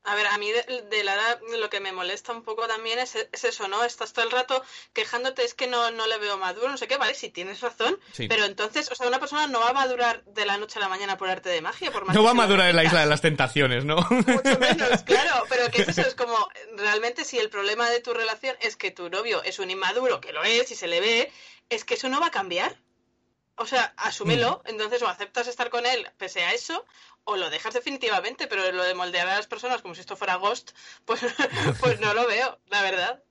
A ver, a mí de, de Lara lo que me molesta un poco también es, es eso, ¿no? Estás todo el rato quejándote, es que no, no le veo maduro, no sé qué, vale, si tienes razón, Sí. pero entonces, o sea, una persona no va a madurar de la noche a la mañana por arte de magia, por más No que va a madurar en la isla de las tentaciones, ¿no? Mucho menos, claro, pero que es eso, es como, realmente si el problema de tu relación es que tu novio es un inmaduro, que lo es y se le ve, es que eso no va a cambiar. O sea, asúmelo, entonces o aceptas estar con él pese a eso, o lo dejas definitivamente, pero lo de moldear a las personas como si esto fuera Ghost, pues, pues no lo veo, la verdad.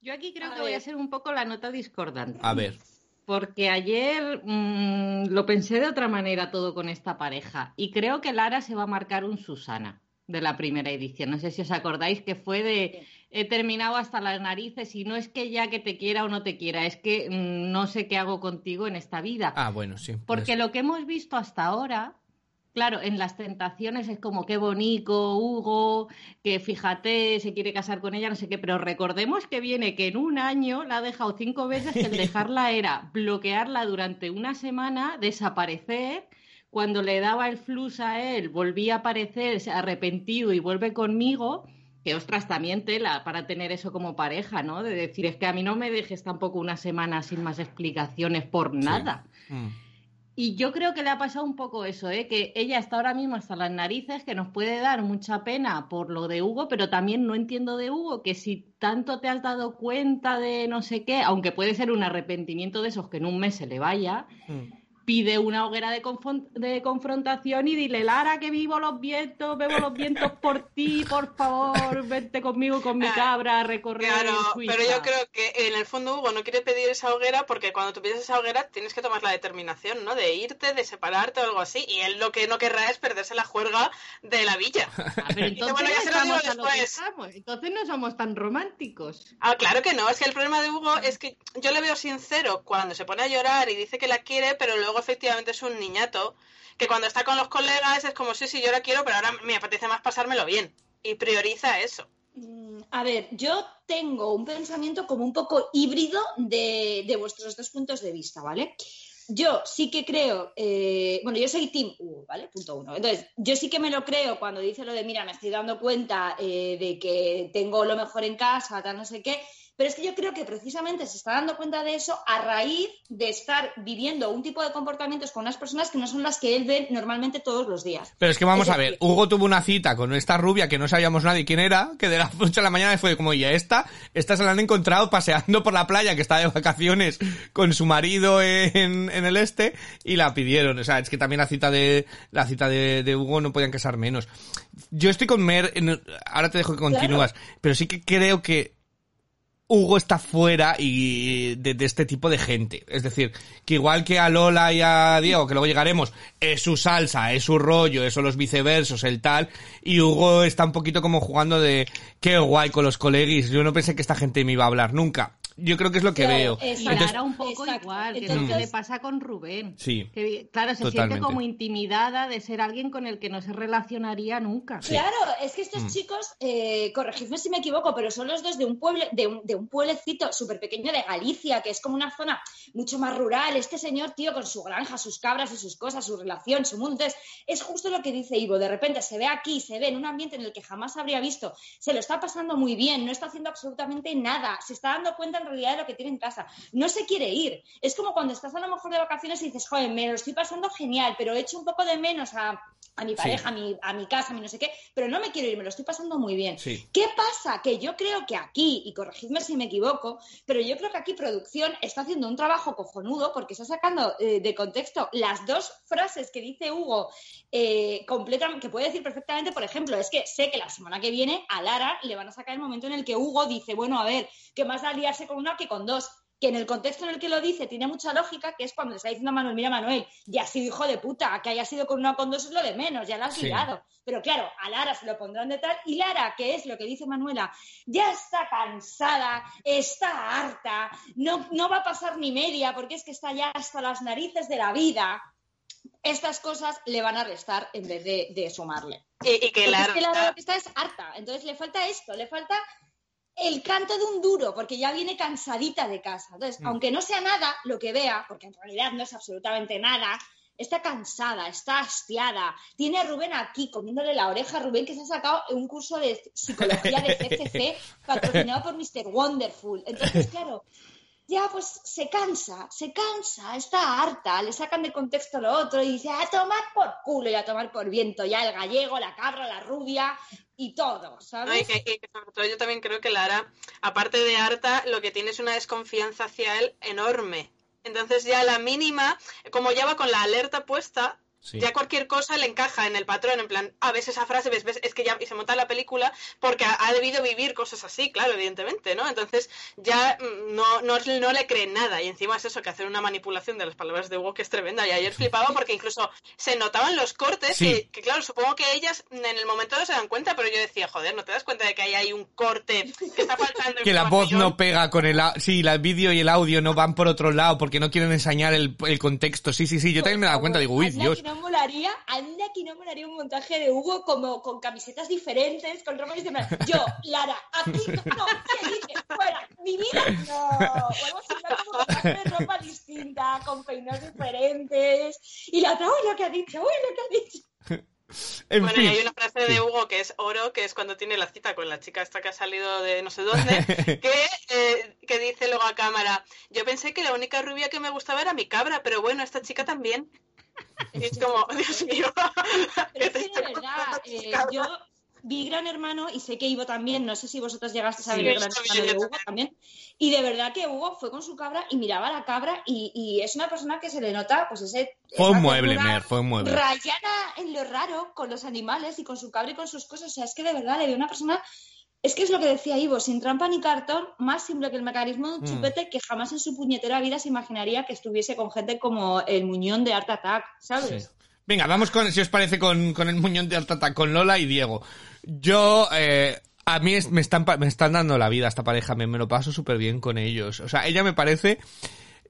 Yo aquí creo A que voy a ser un poco la nota discordante. A ver. Porque ayer mm, lo pensé de otra manera todo con esta pareja. Y creo que Lara se va a marcar un Susana de la primera edición. No sé si os acordáis que fue de he terminado hasta las narices y no es que ya que te quiera o no te quiera, es que mm, no sé qué hago contigo en esta vida. Ah, bueno, sí. Porque pues- lo que hemos visto hasta ahora Claro, en las tentaciones es como qué bonito, Hugo, que fíjate, se quiere casar con ella, no sé qué, pero recordemos que viene que en un año la ha dejado cinco veces, que el dejarla era bloquearla durante una semana, desaparecer, cuando le daba el flux a él, volvía a aparecer arrepentido y vuelve conmigo, que ostras, también tela para tener eso como pareja, ¿no? De decir, es que a mí no me dejes tampoco una semana sin más explicaciones por nada. Mm. Y yo creo que le ha pasado un poco eso, ¿eh? que ella está ahora mismo hasta las narices, que nos puede dar mucha pena por lo de Hugo, pero también no entiendo de Hugo que si tanto te has dado cuenta de no sé qué, aunque puede ser un arrepentimiento de esos que en un mes se le vaya, Mm. Pide una hoguera de, de confrontación y dile, Lara, que vivo los vientos, bebo los vientos por ti, por favor, vente conmigo con mi Ah, cabra a recorrer Claro, Suiza". pero yo creo que en el fondo Hugo no quiere pedir esa hoguera porque cuando tú pides esa hoguera tienes que tomar la determinación, ¿no? De irte, de separarte o algo así. Y él lo que no querrá es perderse la juerga de la villa. Ah, pero entonces, bueno, ya se lo digo estamos a lo que después. estamos. entonces no somos tan románticos. Ah, claro que no, es que el problema de Hugo es que yo le veo sincero cuando se pone a llorar y dice que la quiere, pero luego efectivamente es un niñato, que cuando está con los colegas es como, sí, sí, yo la quiero, pero ahora me apetece más pasármelo bien. Y prioriza eso. Mm, A ver, yo tengo un pensamiento como un poco híbrido de, de vuestros dos puntos de vista, ¿vale? Yo sí que creo, eh, bueno, yo soy Team ¿vale? Punto uno. Entonces, yo sí que me lo creo cuando dice lo de, mira, me estoy dando cuenta eh, de que tengo lo mejor en casa, tal, no sé qué, pero es que yo creo que precisamente se está dando cuenta de eso a raíz de estar viviendo un tipo de comportamientos con unas personas que no son las que él ve normalmente todos los días. Pero es que vamos Es a ver, Hugo tuvo una cita con esta rubia que no sabíamos nadie quién era, que de la noche a la mañana fue como, y a esta, esta se la han encontrado paseando por la playa, que está de vacaciones con su marido en, en el este, y la pidieron. O sea, es que también la cita de, la cita de, de Hugo no podían casar menos. Yo estoy con Mer, en- ahora te dejo que continúas, pero sí que creo que Hugo está fuera y de, este tipo de gente. Es decir, que igual que a Lola y a Diego, que luego llegaremos, es su salsa, es su rollo, eso los viceversos, el tal, y Hugo está un poquito como jugando de qué guay con los coleguis. Yo no pensé que esta gente me iba a hablar nunca. Yo creo que es lo que Claro, veo. es- Y Exacto, Lara un poco exacto. igual, que es lo Entonces- que le pasa con Rubén. Sí. Que, claro, se Totalmente. siente como intimidada de ser alguien con el que no se relacionaría nunca. Claro, es que estos Mm. chicos, eh, corregidme si me equivoco, pero son los dos de un pueblo, de un, de un pueblecito súper pequeño de Galicia, que es como una zona mucho más rural. Este señor, tío, con su granja, sus cabras y sus cosas, su relación, su mundo. Entonces, es justo lo que dice Ivo. De repente se ve aquí, se ve en un ambiente en el que jamás habría visto. Se lo está pasando muy bien, no está haciendo absolutamente nada. Se está dando cuenta en realidad de lo que tiene en casa. No se quiere ir. Es como cuando estás a lo mejor de vacaciones y dices, joder, me lo estoy pasando genial, pero he hecho un poco de menos a, a mi pareja, a, mi, a mi casa, a mi no sé qué, pero no me quiero ir, me lo estoy pasando muy bien. Sí. ¿Qué pasa? Que yo creo que aquí, y corregidme si me equivoco, pero yo creo que aquí producción está haciendo un trabajo cojonudo porque está sacando eh, de contexto las dos frases que dice Hugo, eh, completam- que puede decir perfectamente, por ejemplo, es que sé que la semana que viene a Lara le van a sacar el momento en el que Hugo dice, bueno, a ver, ¿qué más da liarse con una que con dos? Que en el contexto en el que lo dice tiene mucha lógica, que es cuando le está diciendo a Manuel, mira Manuel, ya has sido hijo de puta, que haya sido con una o con dos es lo de menos, ya la has Sí. liado. Pero claro, a Lara se lo pondrán de tal, y Lara, que es lo que dice Manuela, ya está cansada, está harta, no, no va a pasar ni media, porque es que está ya hasta las narices de la vida. Estas cosas le van a restar en vez de, de sumarle. Y, y que Porque la es que Lara lo que está es harta. Entonces le falta esto, le falta el canto de un duro, porque ya viene cansadita de casa. Entonces, Mm. aunque no sea nada lo que vea, porque en realidad no es absolutamente nada, está cansada, está hastiada. Tiene a Rubén aquí comiéndole la oreja a Rubén, que se ha sacado un curso de psicología de CCC patrocinado por Mr. Wonderful. Entonces, claro, ya pues se cansa, se cansa, está harta, le sacan de contexto lo otro y dice a tomar por culo y a tomar por viento, ya el gallego, la cabra, la rubia y todo, No, y ¿sabes? que- y que sobre todo yo también creo que Lara, aparte de harta, lo que tiene es una desconfianza hacia él enorme. Entonces ya la mínima, como ya va con la alerta puesta, Sí. ya cualquier cosa le encaja en el patrón, en plan, ah, ves esa frase, ves, ves, es que ya, y se monta la película porque ha, ha debido vivir cosas así, claro, evidentemente, ¿no? Entonces ya mm, no, no, no le creen nada y encima es eso, que hacen una manipulación de las palabras de Hugo que es tremenda y ayer flipaba porque incluso se notaban los cortes Sí. que, que, claro, supongo que ellas en el momento no se dan cuenta, pero yo decía, joder, ¿no te das cuenta de que ahí hay un corte que está faltando Que la voz no pega con el... Sí, el vídeo y el audio no van por otro lado porque no quieren enseñar el, el contexto. Sí, sí, sí, yo también me he dado cuenta. Digo, uy, Dios. No molaría, anda que no molaría un montaje de Hugo como con camisetas diferentes, con ropa diferente. Yo, Lara, aquí no, ¿qué dices? Fuera, mi vida no. Vamos a ir como con de ropa distinta, con peinados diferentes. Y la otra, uy, lo que ha dicho, uy, lo que ha dicho. En Bueno, fin. y hay una frase de Hugo que es oro, que es cuando tiene la cita con la chica esta que ha salido de no sé dónde, que, eh, que dice luego a cámara, yo pensé que la única rubia que me gustaba era mi cabra, pero bueno, esta chica también. Y es como, Dios mío. Pero es ¿qué te que de verdad, eh, yo vi Gran Hermano y sé que Ivo también, no sé si vosotros llegasteis a Sí, ver yo Gran Hermano de Hugo también. Y de verdad que Hugo fue con su cabra y miraba a la cabra y, y es una persona que se le nota, pues ese... Fue un mueble, Mer, fue un mueble. Rayana en lo raro con los animales y con su cabra y con sus cosas. O sea, es que de verdad le veo una persona... Es que es lo que decía Ivo, sin trampa ni cartón, más simple que el mecanismo de un Mm. chupete que jamás en su puñetera vida se imaginaría que estuviese con gente como el muñón de Art Attack, ¿sabes? Sí. Venga, vamos con, si os parece, con, con el muñón de Altata, con Lola y Diego. Yo, eh, a mí es- me, están, me están dando la vida esta pareja, me, me lo paso súper bien con ellos. O sea, ella me parece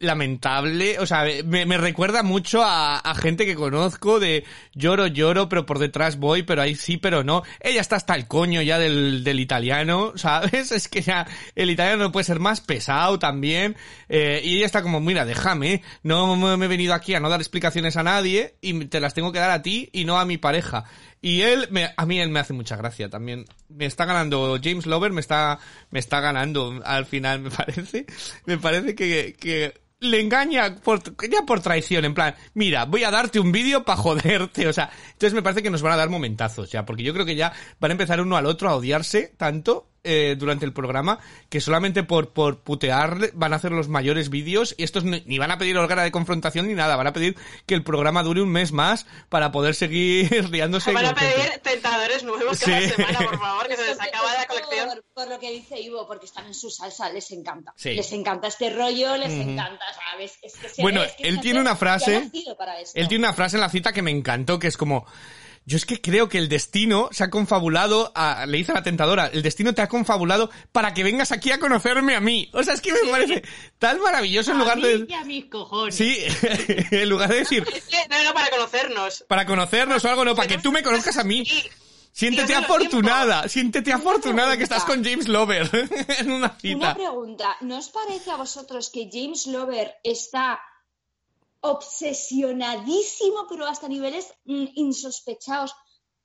lamentable, o sea, me, me recuerda mucho a, a gente que conozco de lloro, lloro, pero por detrás voy, pero ahí sí, pero no. Ella está hasta el coño ya del, del italiano, ¿sabes? Es que ya el italiano no puede ser más pesado también. eh, y ella está como, mira, déjame, no me he venido aquí a no dar explicaciones a nadie y te las tengo que dar a ti y no a mi pareja. Y él, me, a mí él me hace mucha gracia también. Me está ganando, James Lover me está, me está ganando al final, me parece. Me parece que, que le engaña por, ya por traición, en plan, mira, voy a darte un vídeo para joderte, o sea, entonces me parece que nos van a dar momentazos ya, porque yo creo que ya van a empezar uno al otro a odiarse tanto eh, durante el programa que solamente por, por putear van a hacer los mayores vídeos y estos ni, ni van a pedir holgara de confrontación ni nada, van a pedir que el programa dure un mes más para poder seguir riándose. Van a pedir tentadores nuevos cada Sí. semana, por favor, que se les acaba la por- colección. Por, lo que dice Ivo, porque están en su salsa, les encanta. Sí. Les encanta este rollo, les Ujú. encanta, ¿sabes? Es que se Bueno, ve, es que él tiene una frase-. Él tiene una frase en la cita que me encantó, que es como, yo es que creo que el destino se ha confabulado, a- le dice a la tentadora, el destino te ha confabulado para que vengas aquí a conocerme a mí. O sea, es que me parece tan maravilloso en A lugar mí de... y a mis cojones. Sí, en lugar de decir, no, no, para conocernos. para conocernos o algo, no, para que tú me conozcas a mí. Sí. Siéntete afortunada, siéntete Una afortunada que estás con James Lover en una Una cita. pregunta, ¿no os parece a vosotros que James Lover está obsesionadísimo, pero hasta niveles mm, insospechados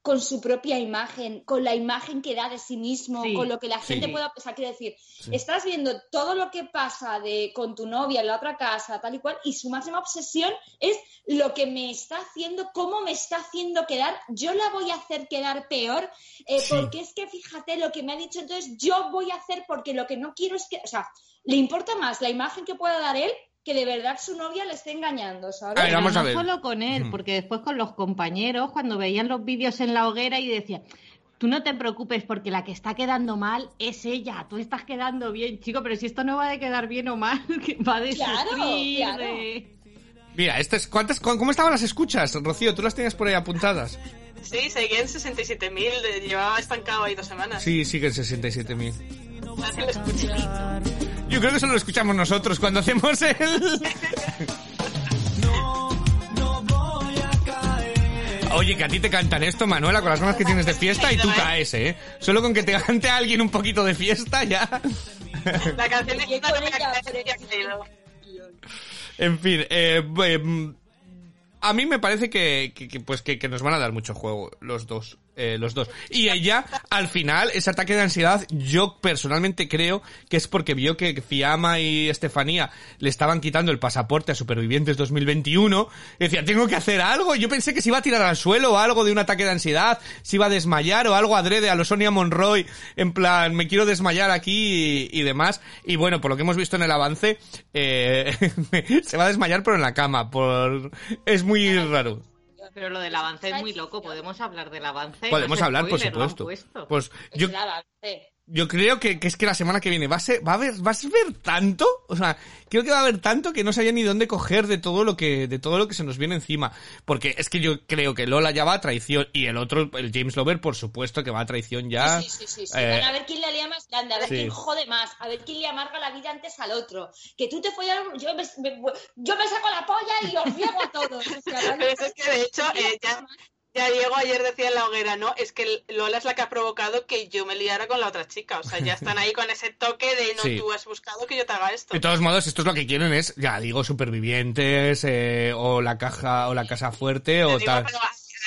con su propia imagen, con la imagen que da de sí mismo, Sí. con lo que la gente Sí. pueda, o sea, quiero decir, estás viendo todo lo que pasa de con tu novia en la otra casa, tal y cual, y su máxima obsesión es lo que me está haciendo, cómo me está haciendo quedar, yo la voy a hacer quedar peor, eh, porque es que fíjate lo que me ha dicho, entonces yo voy a hacer porque lo que no quiero es que, o sea, le importa más la imagen que pueda dar él que de verdad su novia le esté engañando, ¿sabes? A ver, vamos no a ver. solo con él, porque después con los compañeros, cuando veían los vídeos en la hoguera y decían, tú no te preocupes porque la que está quedando mal es ella, tú estás quedando bien, chico, pero si esto no va de quedar bien o mal, que va de Claro, sufrir, claro. de- Mira, estas, ¿cuántas, cu- ¿cómo estaban las escuchas, Rocío? ¿Tú las tenías por ahí apuntadas? Sí, seguía en 67.000, de- llevaba estancado ahí dos semanas. Sí, siguen 67.000. Yo creo que eso lo escuchamos nosotros cuando hacemos el... Oye, que a ti te cantan esto, Manuela, con las ganas que tienes de fiesta y tú caes, ¿eh? Solo con que te cante alguien un poquito de fiesta ya... La canción ha caído. En fin, eh, eh, a mí me parece que, que- que, pues que, que nos van a dar mucho juego los dos, eh, los dos. Y ella, al final, ese ataque de ansiedad, yo personalmente creo que es porque vio que Fiamma y Estefanía le estaban quitando el pasaporte a Supervivientes 2021. Y decía, tengo que hacer algo. Yo pensé que se iba a tirar al suelo o algo de un ataque de ansiedad, se iba a desmayar o algo adrede a los Sonia Monroy, en plan, me quiero desmayar aquí y, y demás. Y bueno, por lo que hemos visto en el avance, eh, se va a desmayar pero en la cama, por, es muy raro. Pero lo del avance es muy loco, podemos hablar del avance. Podemos hablar, por supuesto. puesto. Pues Es yo, el avance. Yo creo que, que es que la semana que viene va a ser, va a haber, vas a ver tanto, o sea, creo que va a haber tanto que no sabía ni dónde coger de todo lo que, de todo lo que se nos viene encima. Porque es que yo creo que Lola ya va a traición y el otro, el James Lover, por supuesto que va a traición ya. Sí, sí, sí, sí. Eh, Van a ver quién la lía más grande, a ver sí. quién jode más, a ver quién le amarga la vida antes al otro. Que tú te follaron, yo me, me- yo me saco la polla y os riego a todos. O sea, Pero es que de hecho, eh, ya, ya Diego ayer decía en la hoguera, ¿no? Es que Lola es la que ha provocado que yo me liara con la otra chica. O sea, ya están ahí con ese toque de no, Sí. tú has buscado que yo te haga esto. De todos modos, estos lo que quieren es, ya digo, supervivientes, eh, o la caja, o la casa fuerte, Te o digo, tal. pero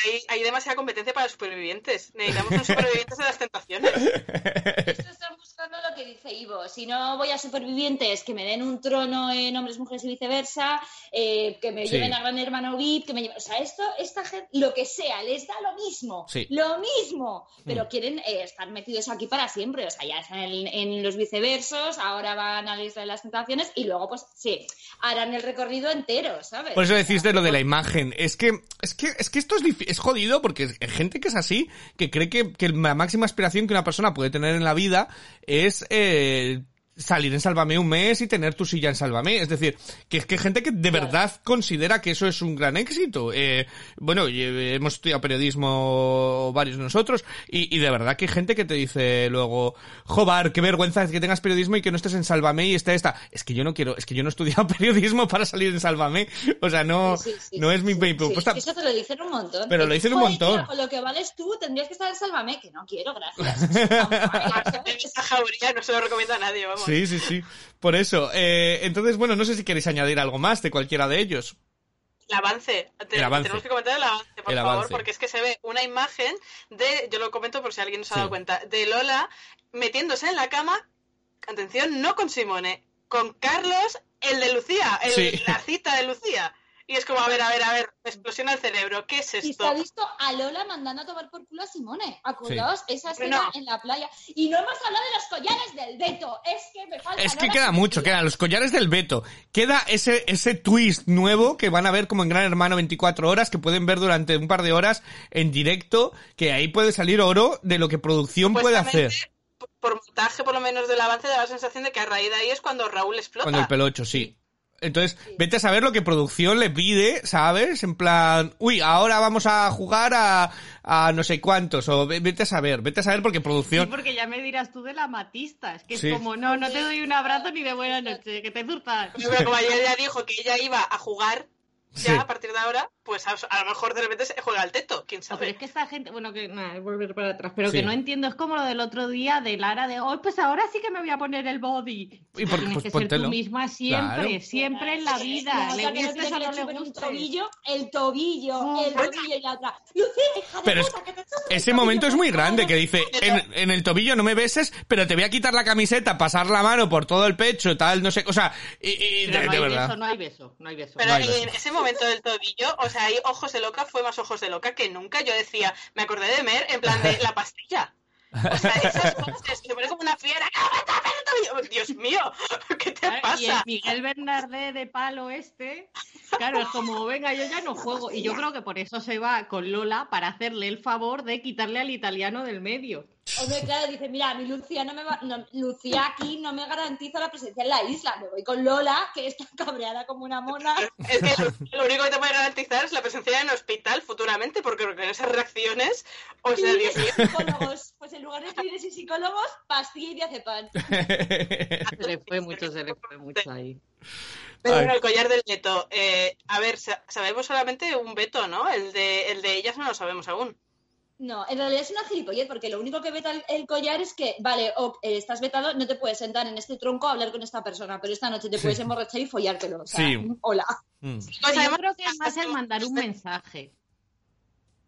hay, hay demasiada competencia para supervivientes. Necesitamos unos supervivientes de las tentaciones. Estos buscando lo que dice Ivo. Si no voy a supervivientes, que me den un trono en hombres, mujeres y viceversa, eh, que me Sí. lleven a Gran Hermano VIP, que me lleven... O sea, esto, esta gente, lo que sea, les da lo mismo. Sí. Lo mismo. Pero Mm. quieren eh, estar metidos aquí para siempre. O sea, ya están en, en los viceversos, ahora van a la Isla de las Tentaciones y luego, pues, sí, harán el recorrido entero, ¿sabes? Por eso O sea, decís de lo de la imagen. Es que, es que, es que esto es, es jodido porque hay gente que es así, que cree que, que la máxima aspiración que una persona puede tener en la vida es, eh, salir en Sálvame un mes y tener tu silla en Sálvame. Es decir, que es que hay gente que de verdad considera que eso es un gran éxito. Eh, bueno, eh, hemos estudiado periodismo varios de nosotros y, y de verdad que hay gente que te dice luego, jobar, qué vergüenza que tengas periodismo y que no estés en Sálvame y esté esta. Es que yo no quiero, es que yo no he estudiado periodismo para salir en Sálvame. O sea, no, Sí, sí, sí, no es mi, mi sí, propuesta. Eso te lo dicen un montón. Pero lo dicen un montón. con lo que vales tú, tendrías que estar en Sálvame, que no quiero, gracias. jauría no se lo recomiendo a nadie, vamos. Sí, sí, sí. Por eso. Eh, entonces, bueno, no sé si queréis añadir algo más de cualquiera de ellos. El avance. El avance. Tenemos que comentar el avance, por El favor, avance. porque es que se ve una imagen de, yo lo comento por si alguien no se ha Sí. dado cuenta, de Lola metiéndose en la cama, atención, no con Simone, con Carlos, el de Lucía, el- Sí. la cita de Lucía. Y es como, a ver, a ver, a ver, me explosiona el cerebro, ¿qué es Y se esto? ha visto a Lola mandando a tomar por culo a Simone. Acordaos esa escena en la playa. Y no hemos hablado de los collares del Beto. Es que me falta. Es que Lola queda mucho, quedan los collares del Beto. Queda ese, ese twist nuevo que van a ver como en Gran Hermano 24 horas, que pueden ver durante un par de horas en directo, que ahí puede salir oro de lo que producción puede hacer. Por montaje, por lo menos del avance, da la sensación de que a raíz de ahí es cuando Raúl explota. Con el pelocho, sí. Entonces, vete a saber lo que producción le pide, ¿sabes? En plan, uy, ahora vamos a jugar a, a no sé cuántos, o ve- vete a saber, vete a saber porque Sí, producción... porque ya me dirás tú de la matista. Es que Sí. es como, no, no te doy un abrazo ni de buena noche, que te zurtas. Pero como ayer ya dijo que ella iba a jugar, ya Sí. a partir de ahora, pues a, a lo mejor de repente se juega al teto, quién No, pero sabe. es que esta gente, bueno, que nada, volver para atrás, pero Sí. que no entiendo, es como lo del otro día de Lara de, oh, pues ahora sí que me voy a poner el body. Y por- Tienes pues que ser póntelo. tú misma siempre, Claro. siempre en la vida. La le otra que no gustes o no le gustes. tobillo, el tobillo, Oh, el tobillo y la otra. Lucía, hija de Pero es- que te el Ese tobillo, momento es muy grande, que dice, en, en el tobillo no me beses, pero te voy a quitar la camiseta, pasar la mano por todo el pecho, tal, no sé, o sea, y, y Pero de, no de hay verdad. beso, no hay beso, no hay beso. Pero No hay en beso. ese momento del tobillo, o sea, ahí ojos de loca fue más ojos de loca que nunca. Yo decía, me acordé de Mer en plan de la pastilla. O sea, esas cosas, se pone como una fiera. Dios mío, ¿qué te. Y el pasa? Miguel Bernardé de palo este, claro, es como, venga, yo ya no juego. Y yo creo que por eso se va con Lola para hacerle el favor de quitarle al italiano del medio. Hombre, claro, dice, mira, mi Lucía no me va, no, Lucía aquí no me garantiza la presencia en la isla. Me voy con Lola, que está cabreada como una mona. Es que lo, único que te puede garantizar es la presencia en hospital futuramente, porque con esas reacciones, o sea, Dios psicólogos. Pues en lugar de clines y psicólogos, pastilla y diazepam. Se le fue mucho, se le fue mucho ahí. Pero bueno, el collar del veto. eh, a ver, sa- sabemos solamente un veto, ¿no? El de, el de ellas no lo sabemos aún. No, en realidad es una gilipollez, porque lo único que veta el, el collar es que, vale, ok, eh, estás vetado, no te puedes sentar en este tronco a hablar con esta persona, pero esta noche te puedes emborrachar y follártelo. O sea, Sí. hola. Mm, Pues yo además- creo que es más el mandar un mensaje,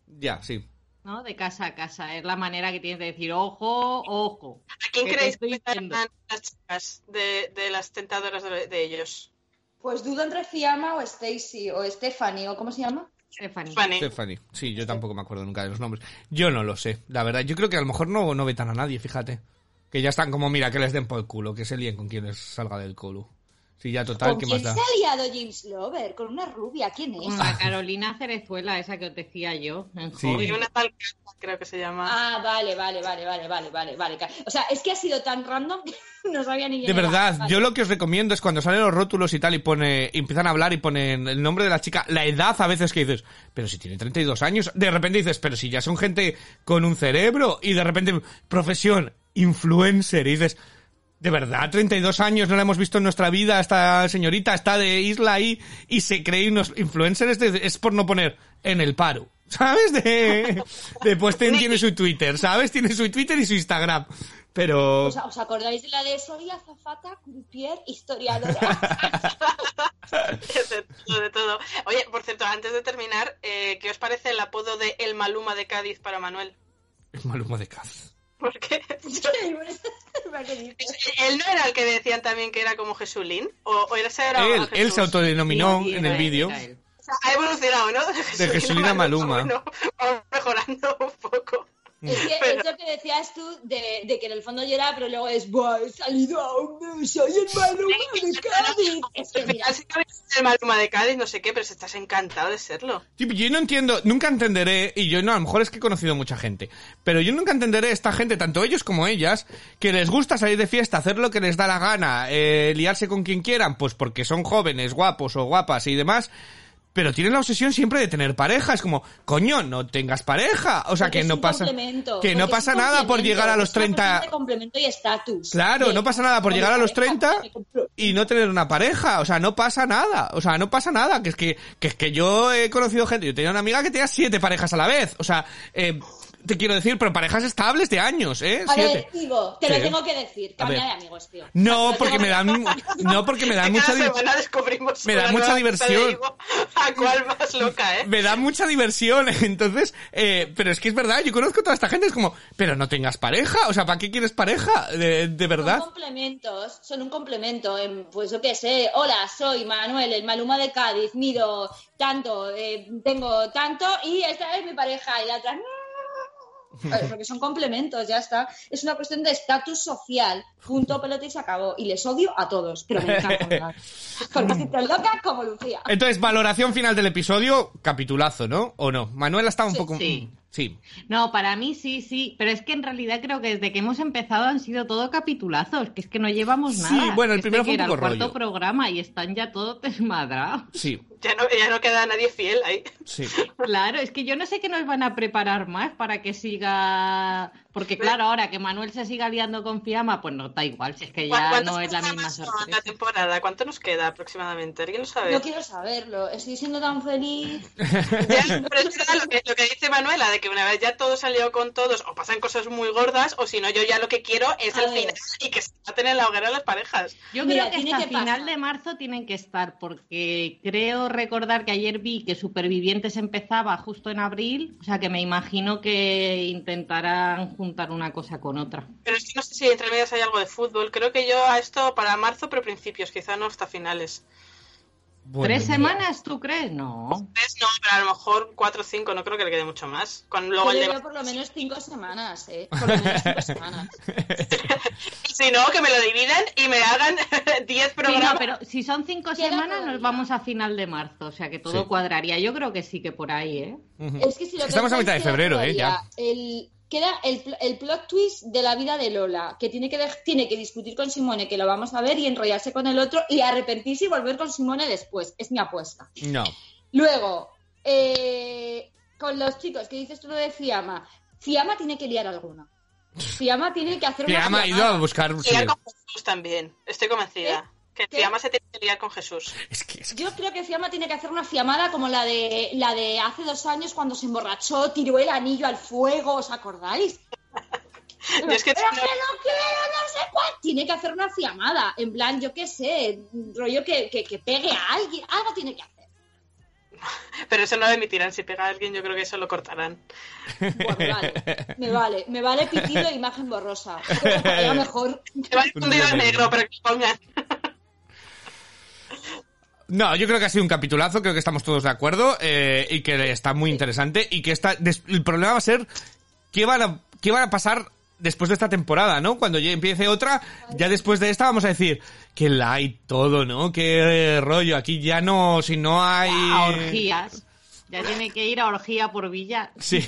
ya, sí. ¿no? De casa a casa. Es la manera que tienes de decir, ojo, ojo. ¿A quién ¿Qué te creéis estoy que vetarán las chicas de, de las tentadoras de, de ellos? Pues dudo entre Fiamma o Stacy o Stephanie o ¿cómo se llama? Stephanie. Sí, yo tampoco me acuerdo nunca de los nombres. Yo no lo sé, la verdad. Yo creo que a lo mejor no, no vetan a nadie, fíjate. Que ya están como, mira, que les den por el culo, que se líen con quien les salga del culo. Sí, ya total, ¿Con ¿qué quién más se da? ha liado James Lover? Con una rubia, ¿quién es? Con la Carolina Cerezuela, esa que os decía yo. En Sí. Carla, creo que se llama. Ah, vale, vale, vale, vale, vale, vale, vale. O sea, es que ha sido tan random que no sabía ni De quién era. verdad, Vale. yo lo que os recomiendo es cuando salen los rótulos y tal y pone, y empiezan a hablar y ponen el nombre de la chica, la edad a veces que dices, pero si tiene 32 años, de repente dices, pero si ya son gente con un cerebro y de repente profesión, influencer y dices, de verdad, 32 años no la hemos visto en nuestra vida, esta señorita está de isla ahí y se cree unos influencers, es, de- es por no poner en el paro. ¿Sabes? De, de pues ten- tiene su Twitter, ¿sabes? Tiene su Twitter y su Instagram. Pero... ¿Os acordáis de la de soy azafata, croupier, historiadora? de todo, de todo. Oye, por cierto, antes de terminar, eh, ¿qué os parece el apodo de El Maluma de Cádiz para Manuel? Es Maluma de Caz. Porque él no era el que decían también que era como Jesulín, o, o era ese era Él, Jesús? él se autodenominó Sí, en el él, vídeo. él. O sea, ha evolucionado, ¿no? De Jesulín a Maluma. Bueno, vamos mejorando un poco. Es que Pero- es lo que decías tú de, de que en el fondo llora, pero luego es, Buah, he salido a un soy el Maluma de Cádiz. Es que mira, el Maluma de Cádiz, no sé qué, pero si estás encantado de serlo. Tipo, yo no entiendo, nunca entenderé, y yo no, a lo mejor es que he conocido mucha gente, pero yo nunca entenderé esta gente, tanto ellos como ellas, que les gusta salir de fiesta, hacer lo que les da la gana, eh, liarse con quien quieran, pues porque son jóvenes, guapos o guapas y demás, pero tienen la obsesión siempre de tener pareja, es como, coño, no tengas pareja, o sea porque que no pasa, que no pasa nada por llegar a los es una cuestión 30, de complemento y estatus. Claro, no pasa nada por llegar a los pareja, 30 me compro- y no tener una pareja, o sea, no pasa nada, o sea, no pasa nada, que es que, que es que yo he conocido gente, yo tenía una amiga que tenía siete parejas a la vez, o sea, eh, te quiero decir, pero parejas estables de años, ¿eh? A ver, Siete. Ivo, te Sí. lo tengo que decir. Cambia de amigos, tío. No, porque me dan, no, porque me dan mucha, cada di- semana descubrimos me da mucha diversión. Ivo, a cuál más loca, ¿eh? me da mucha diversión, entonces, eh, pero es que es verdad, yo conozco a toda esta gente, es como, pero no tengas pareja, o sea, ¿para qué quieres pareja? De, de verdad. Son complementos, son un complemento. En, pues yo qué sé, hola, soy Manuel, el Maluma de Cádiz, mido tanto, eh, tengo tanto y esta es mi pareja y la otra. "No". Porque son complementos, ya está. Es una cuestión de estatus social. Punto, pelota y se acabó. Y les odio a todos, pero me estoy tan loca como Lucía. Entonces, valoración final del episodio, capitulazo, ¿no? ¿O no? Manuela estaba un Sí, poco... sí. Sí. No, para mí sí, sí, pero es que en realidad creo que desde que hemos empezado han sido todo capitulazos, que es que no llevamos Sí, nada. bueno, el primero fue un era poco el cuarto rollo. programa y están ya todos desmadrados. Sí, Ya no, ya no queda nadie fiel ahí. sí. Claro, es que yo no sé qué nos van a preparar más para que siga. Porque, claro, ahora que Manuel se siga liando con Fiamma, pues no da igual, si es que ¿Cu- ya ¿Cuántos no es la misma sorpresa. la temporada? ¿Cuánto nos queda aproximadamente? ¿Alguien lo sabe? No quiero saberlo. Estoy siendo tan feliz. Ya, pero es verdad lo que, lo que dice Manuela, de que una vez ya todo salió con todos, o pasan cosas muy gordas, o si no, yo ya lo que quiero es A el ver. final y que se maten en la hoguera las parejas. Yo Mira, creo que tiene hasta que final de marzo tienen que estar, porque creo recordar que ayer vi que Supervivientes empezaba justo en abril, o sea que me imagino que intentarán juntar una cosa con otra. Pero es que no sé si entre medias hay algo de fútbol. Creo que yo a esto para marzo, pero principios, quizá no hasta finales. Bueno, ¿Tres semanas tú crees? No. Tres no, pero a lo mejor cuatro o cinco, no creo que le quede mucho más. Con luego Yo el por lo menos cinco semanas, ¿eh? Por lo menos cinco semanas. Si no, que me lo dividan y me hagan diez Sí, programas. no, pero si son cinco semanas nos vamos a final de marzo, o sea que todo Sí. cuadraría. Yo creo que sí que por ahí, ¿eh? Ujú. Es que si lo Estamos a mitad de febrero, ¿eh? Ya. El, queda el, pl- el plot twist de la vida de Lola, que tiene que, tiene que discutir con Simone, que lo vamos a ver, y enrollarse con el otro, y arrepentirse y volver con Simone después. Es mi apuesta. No. Luego, eh, con los chicos, que dices tú lo de Fiamma. Fiamma tiene que liar alguna. Fiamma tiene que hacer una Fiamma ha ido a buscar... Liar con Jesús también, estoy convencida. Que ¿Qué? Fiamma se tiene que liar con Jesús. Es que, es que- Yo creo que Fiamma tiene que hacer una fiamada como la de la de hace dos años cuando se emborrachó, tiró el anillo al fuego, ¿os acordáis? Yo es que Pero no- que no quiero, no sé cuál. Tiene que hacer una fiamada, en plan, yo qué sé, rollo que, que, que pegue a alguien, algo tiene que hacer. Pero eso no lo emitirán. Si pega a alguien, yo creo que eso lo cortarán. Bueno, me vale, me vale, me vale pitido e imagen borrosa. A lo mejor. Que va fundido en negro, pero que pongan. No, yo creo que ha sido un capitulazo, creo que estamos todos de acuerdo eh, y que está muy interesante y que está, des- el problema va a ser qué van a, qué van a pasar después de esta temporada, ¿no? Cuando ya empiece otra, ya después de esta vamos a decir, que light todo, ¿no? Qué rollo, aquí ya no, si no hay... A orgías. Ya tiene que ir a orgía por villa. Sí,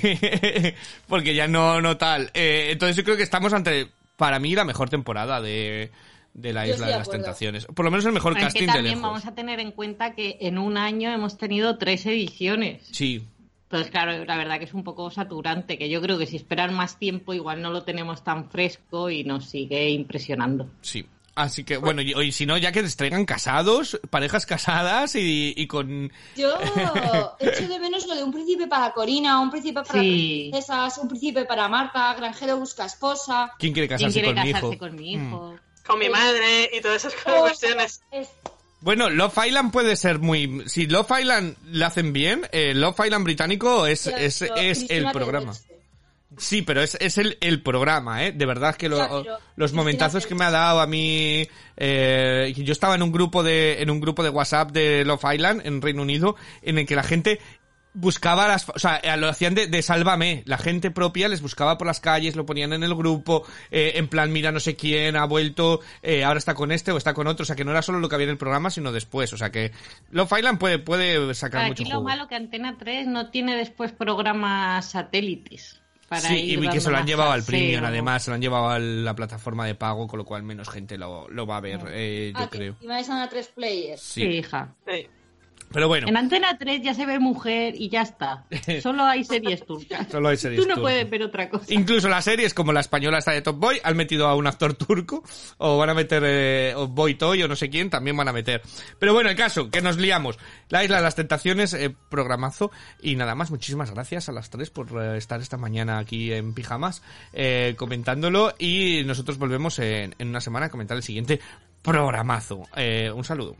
porque ya no, no tal. Eh, entonces yo creo que estamos ante, para mí, la mejor temporada de, de la Yo Isla de de las. Tentaciones. Por lo menos el mejor Es que casting de también lejos. vamos a tener en cuenta que en un año hemos tenido tres ediciones. Sí, Entonces, claro, la verdad que es un poco saturante, que yo creo que si esperan más tiempo igual no lo tenemos tan fresco y nos sigue impresionando. sí. Así que, bueno, y, y si no, ya que les traigan casados, parejas casadas y, y con... Yo echo de menos lo de un príncipe para Corina, un príncipe para Sí. princesas, un príncipe para Marta, granjero busca esposa. ¿Quién quiere ¿Quién casarse quiere con mi casarse hijo? con mi Mm. Con mi madre y todas esas cuestiones. es- Bueno, Love Island puede ser muy... Si Love Island le hacen bien, eh, Love Island británico es, es, Claro, es el programa. Sí, pero es, es el, el programa, ¿eh? De verdad que lo- Ya, pero los Cristina momentazos que me ha dado a mí... Eh, yo estaba en un grupo de en un grupo de WhatsApp de Love Island en Reino Unido en el que la gente buscaba las... O sea, eh, lo hacían de, de sálvame. La gente propia les buscaba por las calles, lo ponían en el grupo, eh, en plan, mira, no sé quién ha vuelto, eh, ahora está con este o está con otro. O sea, que no era solo lo que había en el programa, sino después. O sea, que Love Island puede, puede sacar mucho Aquí lo jugo. malo que Antena 3 no tiene después programas satélites. Para Sí, ir y que se lo han llevado al premium, además, se lo han llevado a la plataforma de pago, con lo cual menos gente lo, lo va a ver, eh, yo Ah, creo. encima es a tres players. Sí, Sí. hija. Sí. Pero bueno, En Antena 3 ya se ve mujer y ya está. Solo hay series turcas. Solo hay series Tú no turcas. puedes ver otra cosa. incluso las series como la española esta de Top Boy han metido a un actor turco, o van a meter, eh, o Boy Toy o no sé quién, también van a meter. Pero bueno, el caso, que nos liamos. La Isla de las Tentaciones, eh, programazo, y nada más, muchísimas gracias a las tres por eh, estar esta mañana aquí en Pijamas, eh, comentándolo, y nosotros volvemos en, en una semana a comentar el siguiente programazo. Eh, un saludo.